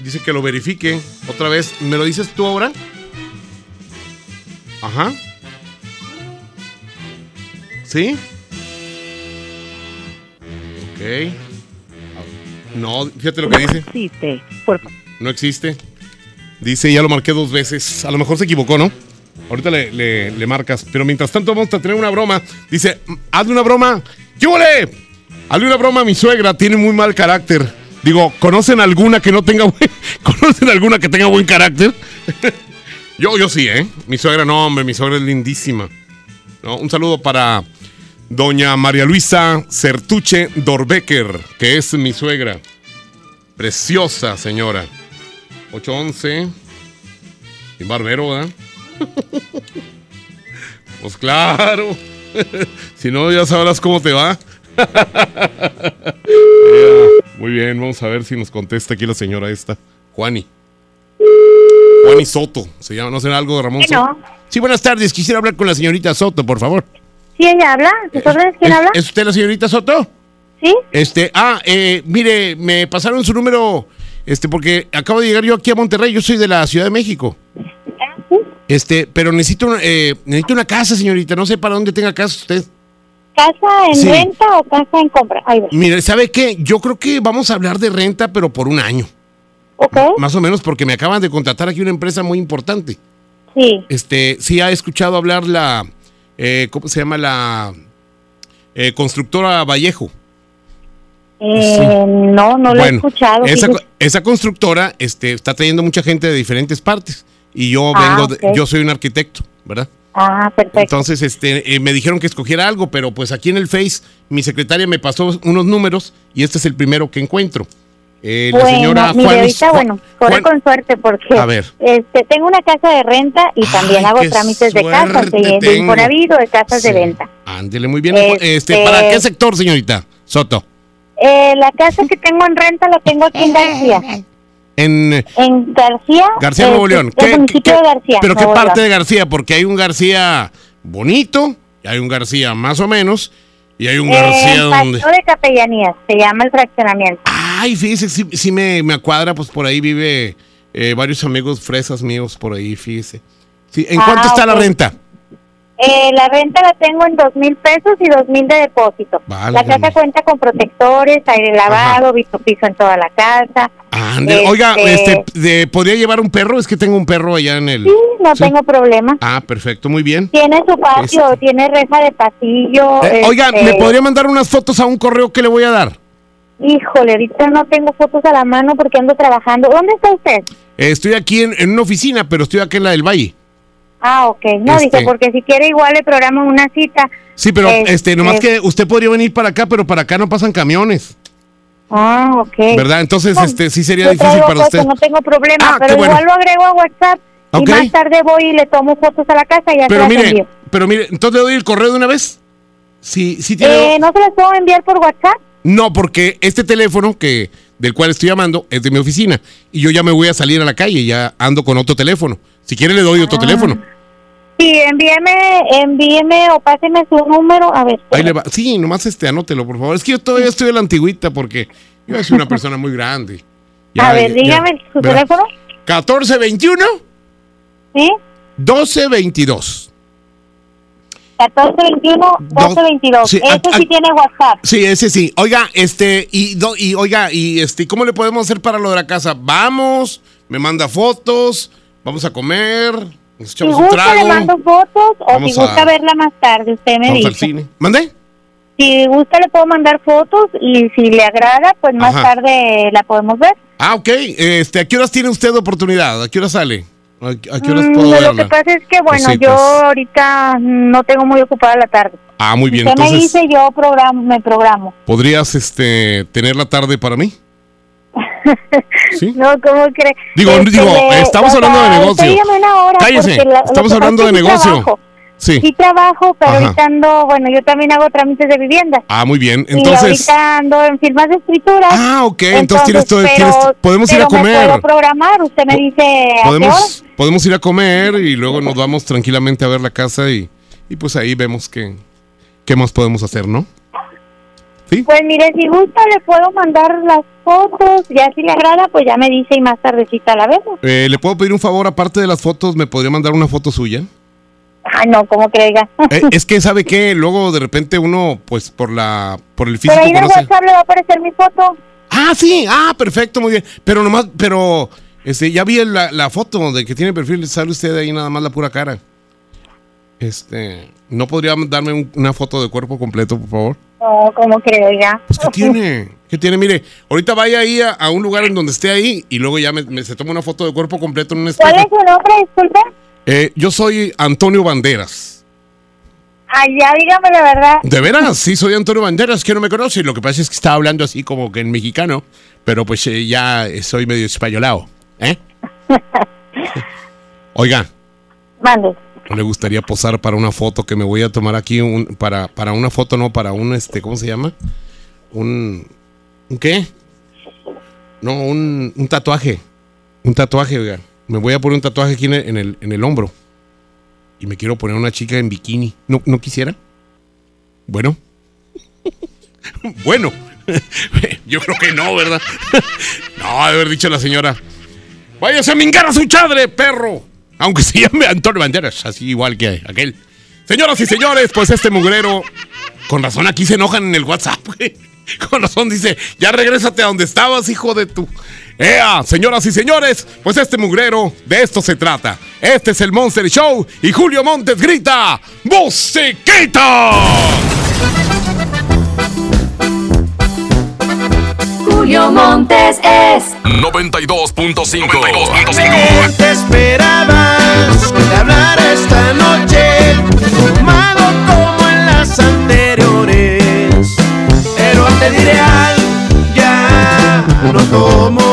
Speaker 8: Dice que lo verifique. Otra vez, ¿me lo dices tú ahora? Ajá. ¿Sí? Ok. No, fíjate lo que dice.
Speaker 92: Existe.
Speaker 8: No existe. Dice, ya lo marqué dos veces. A lo mejor se equivocó, ¿no? Ahorita le, le- marcas. Pero mientras tanto vamos a tener una broma. Dice, hazle una broma. ¿Qué huele? Hazle una broma a mi suegra. Tiene muy mal carácter. Digo, ¿conocen alguna que no tenga buen... ¿Conocen alguna que tenga buen carácter? yo, yo sí, ¿eh? Mi suegra no, hombre. Mi suegra es lindísima. Un saludo para doña María Luisa Certuche Dorbecker, que es mi suegra. Preciosa señora. 811. Sin barbero, ¿verdad? pues claro. si no, ya sabrás cómo te va. Muy bien, vamos a ver si nos contesta aquí la señora esta. Juani. Juani Soto. Se llama, no será algo de Ramón. Soto. Sí, buenas tardes. Quisiera hablar con la señorita Soto, por favor.
Speaker 93: ¿Sí ella habla? ¿Sus órdenes? ¿Quién
Speaker 8: ¿Es,
Speaker 93: habla?
Speaker 8: ¿Es usted la señorita Soto?
Speaker 93: ¿Sí?
Speaker 8: Este, ah, eh, mire, me pasaron su número Este, porque acabo de llegar yo aquí a Monterrey, yo soy de la Ciudad de México. Este, pero necesito, una- eh, necesito una casa, señorita. No sé para dónde tenga casa usted.
Speaker 93: ¿Casa en
Speaker 8: Sí.
Speaker 93: renta o casa en compra? Ahí va.
Speaker 8: Mire, ¿sabe qué? Yo creo que vamos a hablar de renta, pero por un año.
Speaker 93: Ok.
Speaker 8: Más o menos porque me acaban de contratar aquí una empresa muy importante.
Speaker 93: Sí.
Speaker 8: Este, sí ha escuchado hablar la, eh, ¿cómo se llama la eh, constructora Vallejo?
Speaker 93: Eh, No, no lo he escuchado.
Speaker 8: Esa, esa constructora este, está trayendo mucha gente de diferentes partes y yo
Speaker 93: Ah,
Speaker 8: vengo, de- yo soy un arquitecto, ¿verdad?
Speaker 93: Ah, perfecto.
Speaker 8: Entonces, este, eh, me dijeron que escogiera algo, pero pues aquí en el Face mi secretaria me pasó unos números y este es el primero que encuentro. Eh, la señora
Speaker 93: mire, ahorita, bueno, corre
Speaker 8: Juan-
Speaker 93: con suerte porque
Speaker 8: A ver.
Speaker 93: este, tengo una casa de renta y también
Speaker 8: Ay,
Speaker 93: hago trámites de casas, de, de
Speaker 8: tengo.
Speaker 93: Infonavit o de casas de venta.
Speaker 8: Ándele muy bien.
Speaker 93: Este-
Speaker 8: Este, ¿Para qué sector, señorita Soto?
Speaker 93: Eh, la casa que tengo en renta la tengo aquí en García.
Speaker 8: En
Speaker 93: En García.
Speaker 8: García, Nuevo
Speaker 93: este,
Speaker 8: León.
Speaker 93: El municipio de García.
Speaker 8: ¿Pero qué parte de. García? Porque hay un García bonito, y hay un García más o menos, y hay un
Speaker 93: Eh,
Speaker 8: García
Speaker 93: en
Speaker 8: donde...
Speaker 93: Paseo de Capellanías, se llama el fraccionamiento.
Speaker 8: Ay, fíjese, sí, sí me, me acuadra, pues por ahí vive eh, varios amigos fresas míos por ahí, fíjese. Sí, ¿En
Speaker 93: Ah,
Speaker 8: cuánto está la renta?
Speaker 93: Eh, la renta la tengo en dos mil pesos y dos mil de depósito. La casa cuenta con protectores, aire lavado, visto piso en toda la casa.
Speaker 8: Ande-
Speaker 93: Este-
Speaker 8: Oiga, este, de- ¿podría llevar un perro? Es que tengo un perro allá en el...
Speaker 93: Sí, no
Speaker 8: Sí.
Speaker 93: tengo problema.
Speaker 8: Ah, perfecto, muy bien.
Speaker 93: Tiene su patio, tiene reja de pasillo.
Speaker 8: Eh, oiga,
Speaker 93: este,
Speaker 8: ¿me podría mandar unas fotos a un correo que le voy a dar?
Speaker 93: Híjole, ahorita no tengo fotos a la mano porque ando trabajando. ¿Dónde está usted?
Speaker 8: Eh, estoy aquí en, en una oficina, pero estoy aquí en la del Valle.
Speaker 93: Ah, ok. No,
Speaker 8: Este-
Speaker 93: dije, porque si quiere igual le programo una cita.
Speaker 8: Sí, pero
Speaker 93: Este-
Speaker 8: este, nomás que usted podría venir para acá, pero para acá no pasan camiones,
Speaker 93: Ah, ok.
Speaker 8: ¿verdad? Entonces, este, sí sería difícil para usted.
Speaker 93: No tengo problema,
Speaker 8: Ah,
Speaker 93: pero
Speaker 8: bueno.
Speaker 93: igual lo agrego a WhatsApp y más tarde voy y le tomo fotos a la casa y ya se
Speaker 8: Pero
Speaker 93: las
Speaker 8: mire,
Speaker 93: envío.
Speaker 8: pero mire, entonces le doy el correo de una vez. Sí, sí tiene.
Speaker 93: Eh, ¿No se las puedo enviar por WhatsApp?
Speaker 8: No, porque este teléfono que del cual estoy llamando es de mi oficina y yo ya me voy a salir a la calle, ya ando con otro teléfono. Si quiere le doy
Speaker 93: Ah.
Speaker 8: otro teléfono.
Speaker 93: Sí, envíeme, envíeme o páseme su número. A ver.
Speaker 8: Ahí le va. Sí, nomás este, anótelo, por favor. Es que yo todavía estoy de la antigüita porque yo soy una persona muy grande. Ya,
Speaker 93: a ver,
Speaker 8: ya,
Speaker 93: dígame su
Speaker 8: ¿verdad?
Speaker 93: teléfono.
Speaker 8: 1421
Speaker 93: ¿Sí?
Speaker 8: 1222.
Speaker 93: 1421 1222.
Speaker 8: sí,
Speaker 93: Ese
Speaker 8: a- a-
Speaker 93: sí tiene WhatsApp.
Speaker 8: Sí, ese sí. Oiga, este, y, do- y oiga, y este, ¿cómo le podemos hacer para lo de la casa? Vamos, me manda fotos, vamos a comer, nos
Speaker 93: Si
Speaker 8: echamos un
Speaker 93: gusta le
Speaker 8: trago.
Speaker 93: mando fotos o
Speaker 8: Vamos
Speaker 93: si gusta
Speaker 8: a-
Speaker 93: verla más tarde, usted me
Speaker 8: Vamos al
Speaker 93: dice.
Speaker 8: cine. ¿Mandé?
Speaker 93: Si gusta le puedo mandar fotos y si le agrada, pues más
Speaker 8: Ajá.
Speaker 93: tarde la podemos ver.
Speaker 8: Ah, ok. Este, ¿a qué horas tiene usted oportunidad? ¿A qué hora sale? ¿A, a qué horas
Speaker 93: Mm,
Speaker 8: puedo
Speaker 93: lo
Speaker 8: verla?
Speaker 93: que pasa es que, bueno,
Speaker 8: Cositas.
Speaker 93: yo ahorita no tengo muy ocupada la tarde.
Speaker 8: Ah, muy bien.
Speaker 93: Usted me
Speaker 8: Entonces,
Speaker 93: dice, yo programo, me programo.
Speaker 8: ¿podrías este, tener la tarde para mí? ¿Sí?
Speaker 93: No, ¿cómo cree?
Speaker 8: Digo,
Speaker 93: Este,
Speaker 8: digo, estamos hablando de negocio.
Speaker 93: usted dígame una hora,
Speaker 8: Cállese,
Speaker 93: la-
Speaker 8: estamos hablando de negocio.
Speaker 93: trabajo.
Speaker 8: Sí.
Speaker 93: Sí trabajo, pero
Speaker 8: Ajá.
Speaker 93: ahorita ando, bueno, yo también hago trámites de vivienda.
Speaker 8: Ah, muy bien.
Speaker 93: y
Speaker 8: Entonces,
Speaker 93: ahorita ando en firmas de escrituras.
Speaker 8: Ah, ok, entonces tienes todo-
Speaker 93: pero-
Speaker 8: podemos ir a
Speaker 93: me
Speaker 8: comer.
Speaker 93: puedo programar, usted me dice
Speaker 8: podemos, podemos ir a comer y luego nos vamos tranquilamente a ver la casa y, y pues ahí vemos qué, qué más podemos hacer, ¿no?
Speaker 93: Pues mire, si gusta le puedo mandar las fotos, ya si le agrada, pues ya me dice y más tardecita la vemos.
Speaker 8: Eh, ¿Le puedo pedir un favor? Aparte de las fotos, ¿me podría mandar una foto suya?
Speaker 93: Ay, no, como que diga.
Speaker 8: Eh, es que, ¿sabe qué? Luego, de repente, uno, pues, por la por el físico
Speaker 93: Pero ahí en
Speaker 8: conoce...
Speaker 93: WhatsApp le va a aparecer mi foto.
Speaker 8: Ah, sí, ah, perfecto, muy bien. Pero nomás, pero, este, ya vi la, la foto de que tiene perfil, sale usted ahí nada más la pura cara. Este, ¿no podría darme un- una foto de cuerpo completo, por favor?
Speaker 93: No, como que oiga.
Speaker 8: Pues, ¿qué tiene? ¿Qué tiene? Mire, ahorita vaya ahí a, a un lugar en donde esté ahí y luego ya me, me- se toma una foto de cuerpo completo en un espejo.
Speaker 93: ¿Cuál es su nombre, disculpe?
Speaker 8: Eh, yo soy Antonio Banderas.
Speaker 93: Ay, ya dígame la verdad.
Speaker 8: De veras, sí, soy Antonio Banderas, que no me conoce. Lo que pasa es que estaba hablando así como que en mexicano, pero pues eh, ya soy medio españolado. ¿eh? Oiga,
Speaker 93: Mande.
Speaker 8: ¿No le gustaría posar para una foto que me voy a tomar aquí? Un, para, para una foto, no, para un, este, ¿cómo se llama? Un, ¿un qué? No, un, un tatuaje. Un tatuaje, oiga. Me voy a poner un tatuaje aquí en el, en el, hombro. Y me quiero poner una chica en bikini. ¿No, ¿no quisiera? Bueno. bueno. Yo creo que no, ¿verdad? no, haber dicho la señora. Váyase a mingar a su chadre, perro. Aunque se llame Antonio Banderas, así igual que aquel. Señoras y señores, pues este mugrero. Con razón aquí se enojan en el WhatsApp. Con razón dice, ya regrésate a donde estabas, hijo de tu. ¡Ea! Señoras y señores, pues este mugrero, de esto se trata. Este es el Monster Show y Julio Montes grita: ¡Musiquita!
Speaker 94: Julio Montes es
Speaker 7: 92.5.
Speaker 91: Te esperabas que te hablara esta noche, fumado como en las anteriores. Pero te diré algo, ya no tomo.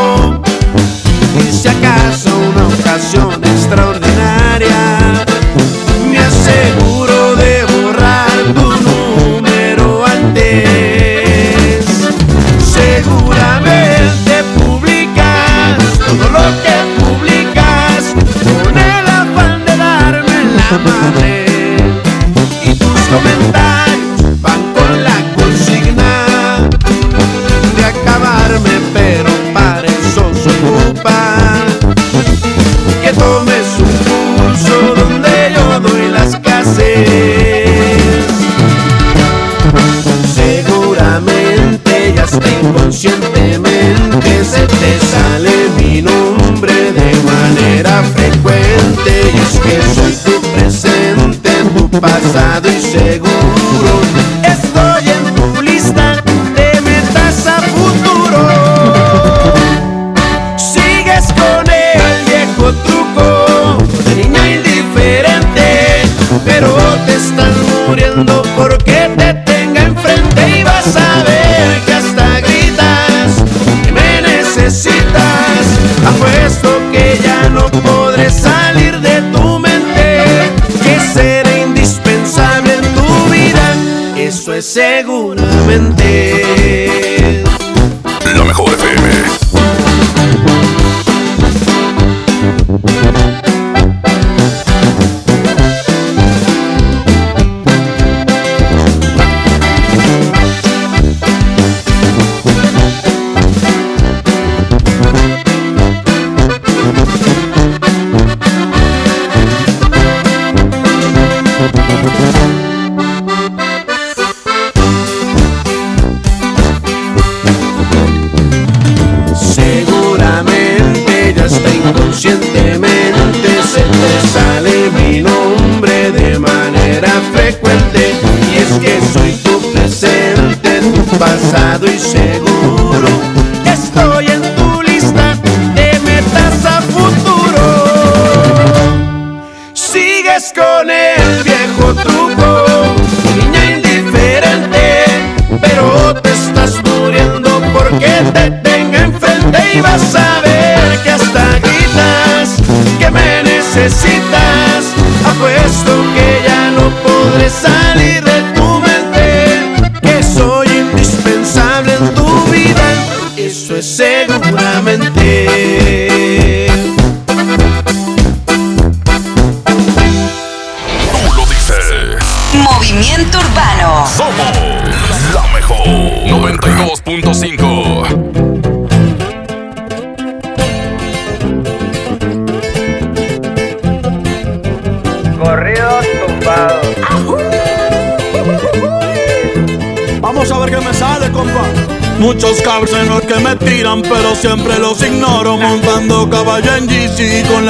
Speaker 91: bad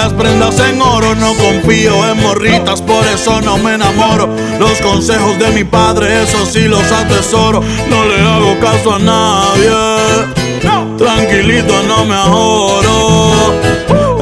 Speaker 91: las
Speaker 95: prendas en oro. No confío en morritas, por eso no me enamoro. Los consejos de mi padre, eso sí los atesoro. No le hago caso a nadie. Tranquilito, no me ahorro.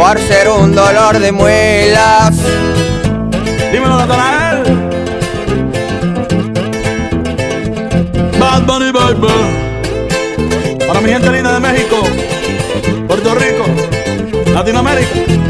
Speaker 96: por ser un dolor de muelas.
Speaker 33: Dímelo, Natanael. Bad Bunny Baby. Para mi gente linda de México, Puerto Rico, Latinoamérica.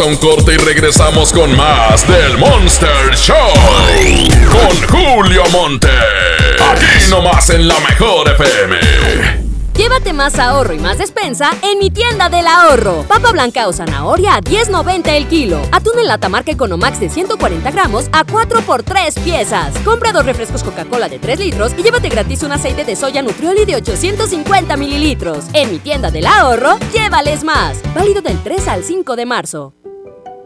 Speaker 7: A un corte y regresamos con más del Monster Show. Con Julio Monte. Aquí nomás en la mejor FM.
Speaker 26: Llévate más ahorro y más despensa en mi tienda del ahorro. Papa blanca o zanahoria a 10.90 el kilo. Atún en lata marca Economax de 140 gramos a 4 por 3 piezas. Compra dos refrescos Coca-Cola de 3 litros y llévate gratis un aceite de soya Nutrioli de 850 mililitros. En mi tienda del ahorro, llévales más. Válido del 3 al 5 de marzo.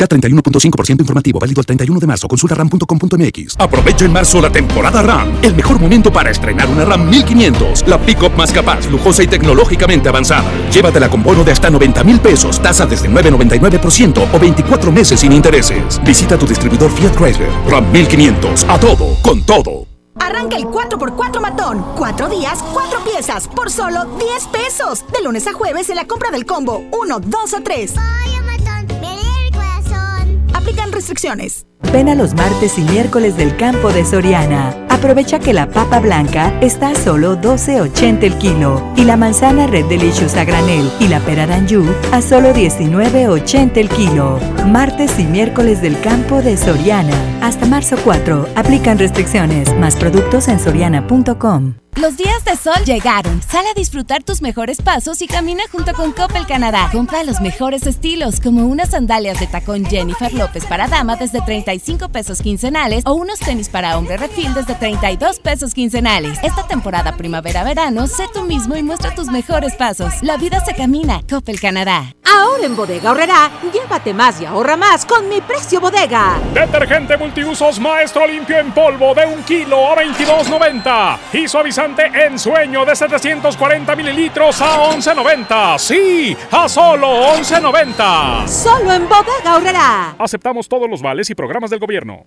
Speaker 91: K31.5% informativo, válido el 31 de marzo. Consulta ram.com.mx. Aprovecha en marzo la temporada RAM. El mejor momento para estrenar una RAM 1500. La pick-up más capaz, lujosa y tecnológicamente avanzada. Llévatela con bono de hasta 90 mil pesos, tasa desde 9,99% o 24 meses sin intereses. Visita tu distribuidor Fiat Chrysler. RAM 1500. A todo, con todo.
Speaker 45: Arranca el 4x4 matón. Cuatro días, cuatro piezas, por solo 10 pesos. De lunes a jueves en la compra del combo 1, 2 o 3. Aplican restricciones.
Speaker 97: Ven a los martes y miércoles del campo de Soriana. Aprovecha que la papa blanca está a solo 12.80 el kilo y la manzana Red Delicious a granel y la pera Danju a solo 19.80 el kilo. Martes y miércoles del campo de Soriana. Hasta marzo 4. Aplican restricciones. Más productos en soriana.com.
Speaker 27: Los días de sol llegaron. Sal a disfrutar tus mejores pasos y camina junto con Coppel Canadá. Compra los mejores estilos, como unas sandalias de tacón Jennifer López para dama desde 35 pesos quincenales o unos tenis para hombre refil desde 32 pesos quincenales. Esta temporada primavera-verano, sé tú mismo y muestra tus mejores pasos. La vida se camina. Coppel Canadá.
Speaker 23: Ahora en Bodega Horrera, llévate más y ahorra más con mi precio bodega.
Speaker 24: Detergente multiusos Maestro Limpio en polvo de un kilo a 22.90 y suavizante en sueño de 740 mililitros a 11.90. Sí, a solo 11.90.
Speaker 23: Solo en Bodega Horrera.
Speaker 24: Aceptamos todos los vales y programas del gobierno.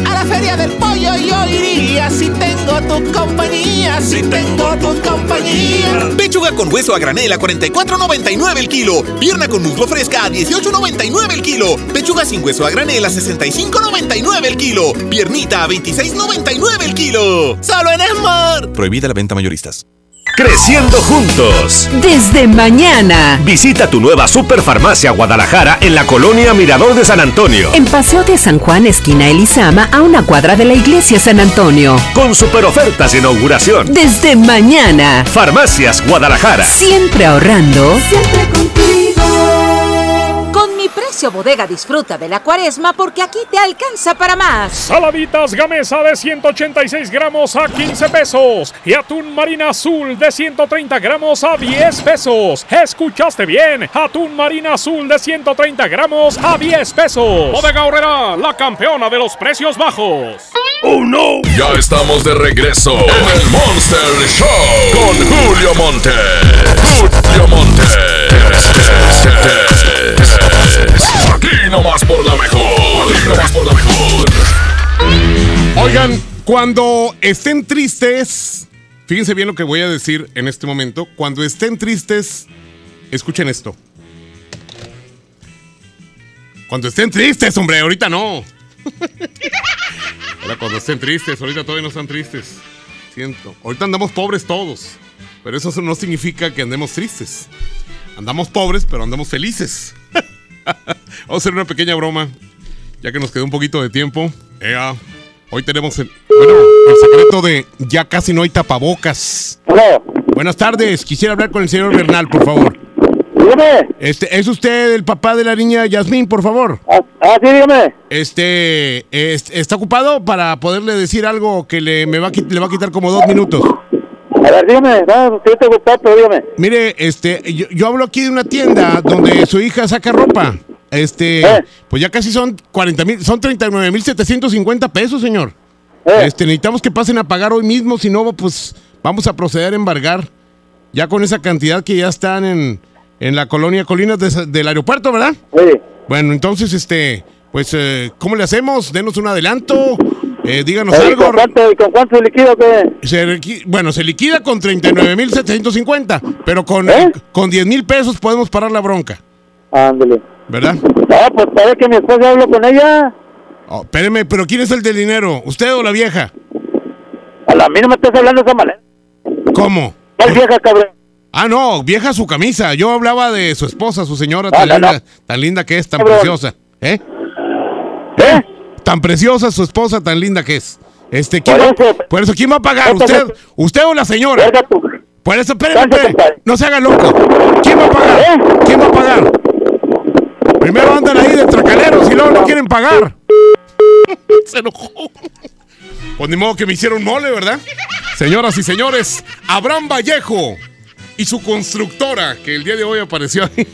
Speaker 67: La feria del pollo yo iría si tengo tu compañía, si tengo tu compañía.
Speaker 14: Pechuga con hueso a granel a 44.99 el kilo. Pierna con muslo fresca a 18.99 el kilo. Pechuga sin hueso a granel a 65.99 el kilo. Piernita a 26.99 el kilo. Solo en Esmar.
Speaker 15: Prohibida la venta mayoristas.
Speaker 16: Creciendo juntos.
Speaker 23: Desde mañana.
Speaker 16: Visita tu nueva Superfarmacia Guadalajara en la colonia Mirador de San Antonio.
Speaker 23: En Paseo de San Juan, esquina Elizama, a una cuadra de la iglesia San Antonio.
Speaker 16: Con super ofertas de inauguración.
Speaker 23: Desde mañana.
Speaker 16: Farmacias Guadalajara.
Speaker 23: Siempre ahorrando.
Speaker 67: Siempre contigo.
Speaker 23: Precio bodega disfruta de la cuaresma porque aquí te alcanza para más.
Speaker 24: Saladitas Gamesa de 186 gramos a 15 pesos y atún marina azul de 130 gramos a 10 pesos. ¿Escuchaste bien? Atún marina azul de 130 gramos a 10 pesos. Bodega Horrera, la campeona de los precios bajos.
Speaker 7: ¡Oh no! Ya estamos de regreso en el Monster Show con Julio Monte. Julio Monte. Nomás por la mejor. Aquí nomás por la mejor.
Speaker 8: Oigan, cuando estén tristes, fíjense bien lo que voy a decir en este momento. Cuando estén tristes, escuchen esto. Cuando estén tristes, hombre, ahorita no. Ahora cuando estén tristes, ahorita todavía no están tristes. Siento. Ahorita andamos pobres todos. Pero eso no significa que andemos tristes. Andamos pobres, pero andamos felices. Vamos a hacer una pequeña broma. Ya que nos quedó un poquito de tiempo. Ea, hoy tenemos el, bueno, el secreto de ya casi no hay tapabocas. Buenas tardes. Quisiera hablar con el señor Bernal, por favor.
Speaker 98: Dígame.
Speaker 8: Este, ¿Es usted el papá de la niña Yasmín, por favor?
Speaker 98: Ah, ah, sí, dígame.
Speaker 8: Este, es- ¿está ocupado para poderle decir algo que le, me va a, le va a quitar como dos minutos?
Speaker 98: A ver, dígame. No, gustó, pero dígame.
Speaker 8: Mire, este, yo, yo hablo aquí de una tienda donde su hija saca ropa. Este, pues ya casi son 40 mil, son 39 mil 750 pesos, señor. Este, necesitamos que pasen a pagar hoy mismo, si no, pues vamos a proceder a embargar. Ya con esa cantidad que ya están en, en la colonia Colinas de- del aeropuerto, ¿verdad?
Speaker 98: Sí.
Speaker 8: Bueno, entonces, este, pues, eh, ¿cómo le hacemos? Denos un adelanto, eh, díganos
Speaker 98: Oye,
Speaker 8: algo.
Speaker 98: ¿Con cuánto, con cuánto se liquida qué?
Speaker 8: Se bueno, se liquida con 39.750, pero con, con 10 mil pesos podemos parar la bronca,
Speaker 98: Ándale.
Speaker 8: ¿verdad?
Speaker 98: No, pues parece que mi esposa habló con ella.
Speaker 8: Oh, espéreme, pero ¿quién es el del dinero? ¿Usted o la vieja?
Speaker 98: A la mí no me estás hablando esa manera.
Speaker 8: ¿Cómo?
Speaker 98: ¿Cuál vieja, cabrón?
Speaker 8: Ah, no, vieja su camisa. Yo hablaba de su esposa, su señora,
Speaker 98: Ah,
Speaker 8: tan,
Speaker 98: no,
Speaker 8: linda,
Speaker 98: no.
Speaker 8: tan linda que es, tan
Speaker 98: Cabrón.
Speaker 8: preciosa. ¿Eh? ¿Eh? Tan preciosa su esposa, tan linda que es. Este, ¿quién
Speaker 98: Por
Speaker 8: va-
Speaker 98: eso-
Speaker 8: por eso, ¿quién va a pagar? ¿Usted, usted o la señora? Por eso, espéreme,
Speaker 98: Cállate,
Speaker 8: espéreme. No se haga loco. ¿Quién va a pagar? ¿Quién va a pagar? Primero andan ahí de tracaleros y luego no quieren pagar. Se enojó. Pues ni modo que me hicieron mole, ¿verdad? Señoras y señores, Abraham Vallejo y su constructora, que el día de hoy apareció ahí.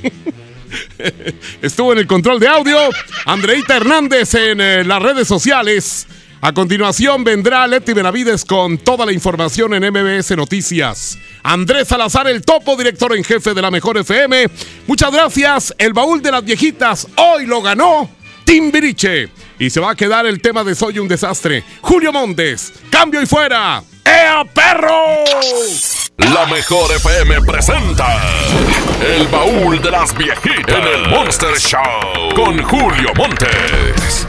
Speaker 8: Estuvo en el control de audio Andreita Hernández en eh, las redes sociales. A continuación vendrá Leti Benavides con toda la información en MBS Noticias. Andrés Salazar, el topo director en jefe de la Mejor FM. Muchas gracias. El baúl de las viejitas hoy lo ganó Timbiriche. Y se va a quedar el tema de Soy un desastre. Julio Montes, cambio y fuera. ¡Ea perro!
Speaker 7: La mejor FM presenta El baúl de las viejitas en el Monster Show con Julio Montes.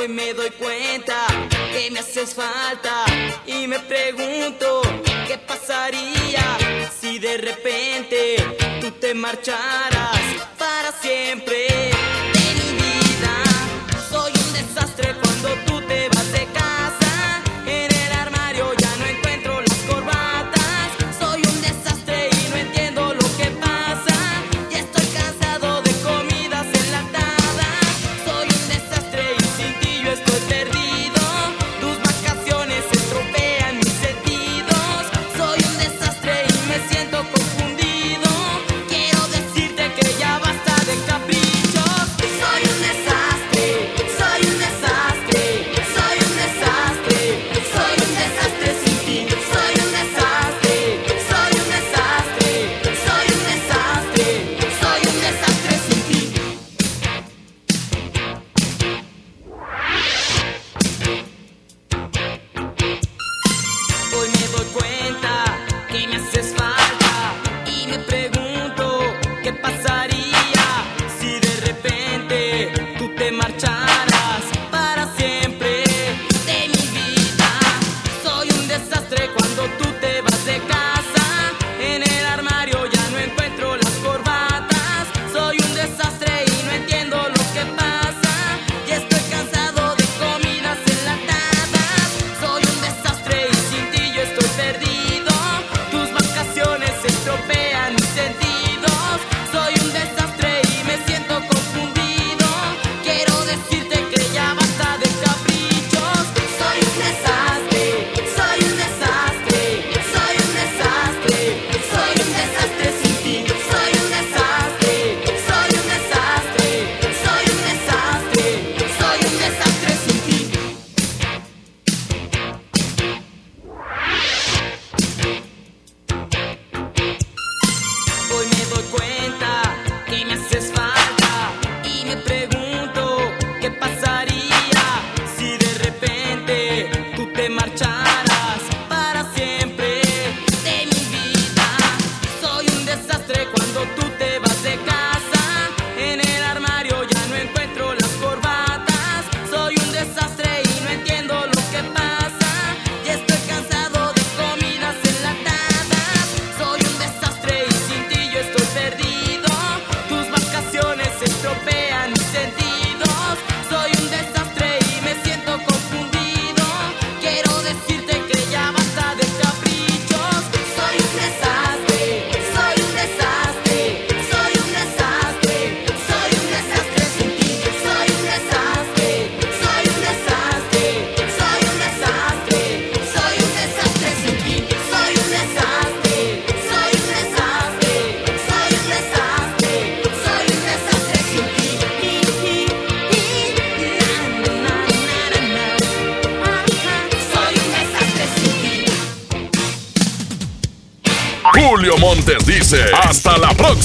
Speaker 67: hoy me doy cuenta que me haces falta y me pregunto qué pasaría si de repente tú te marcharas para siempre.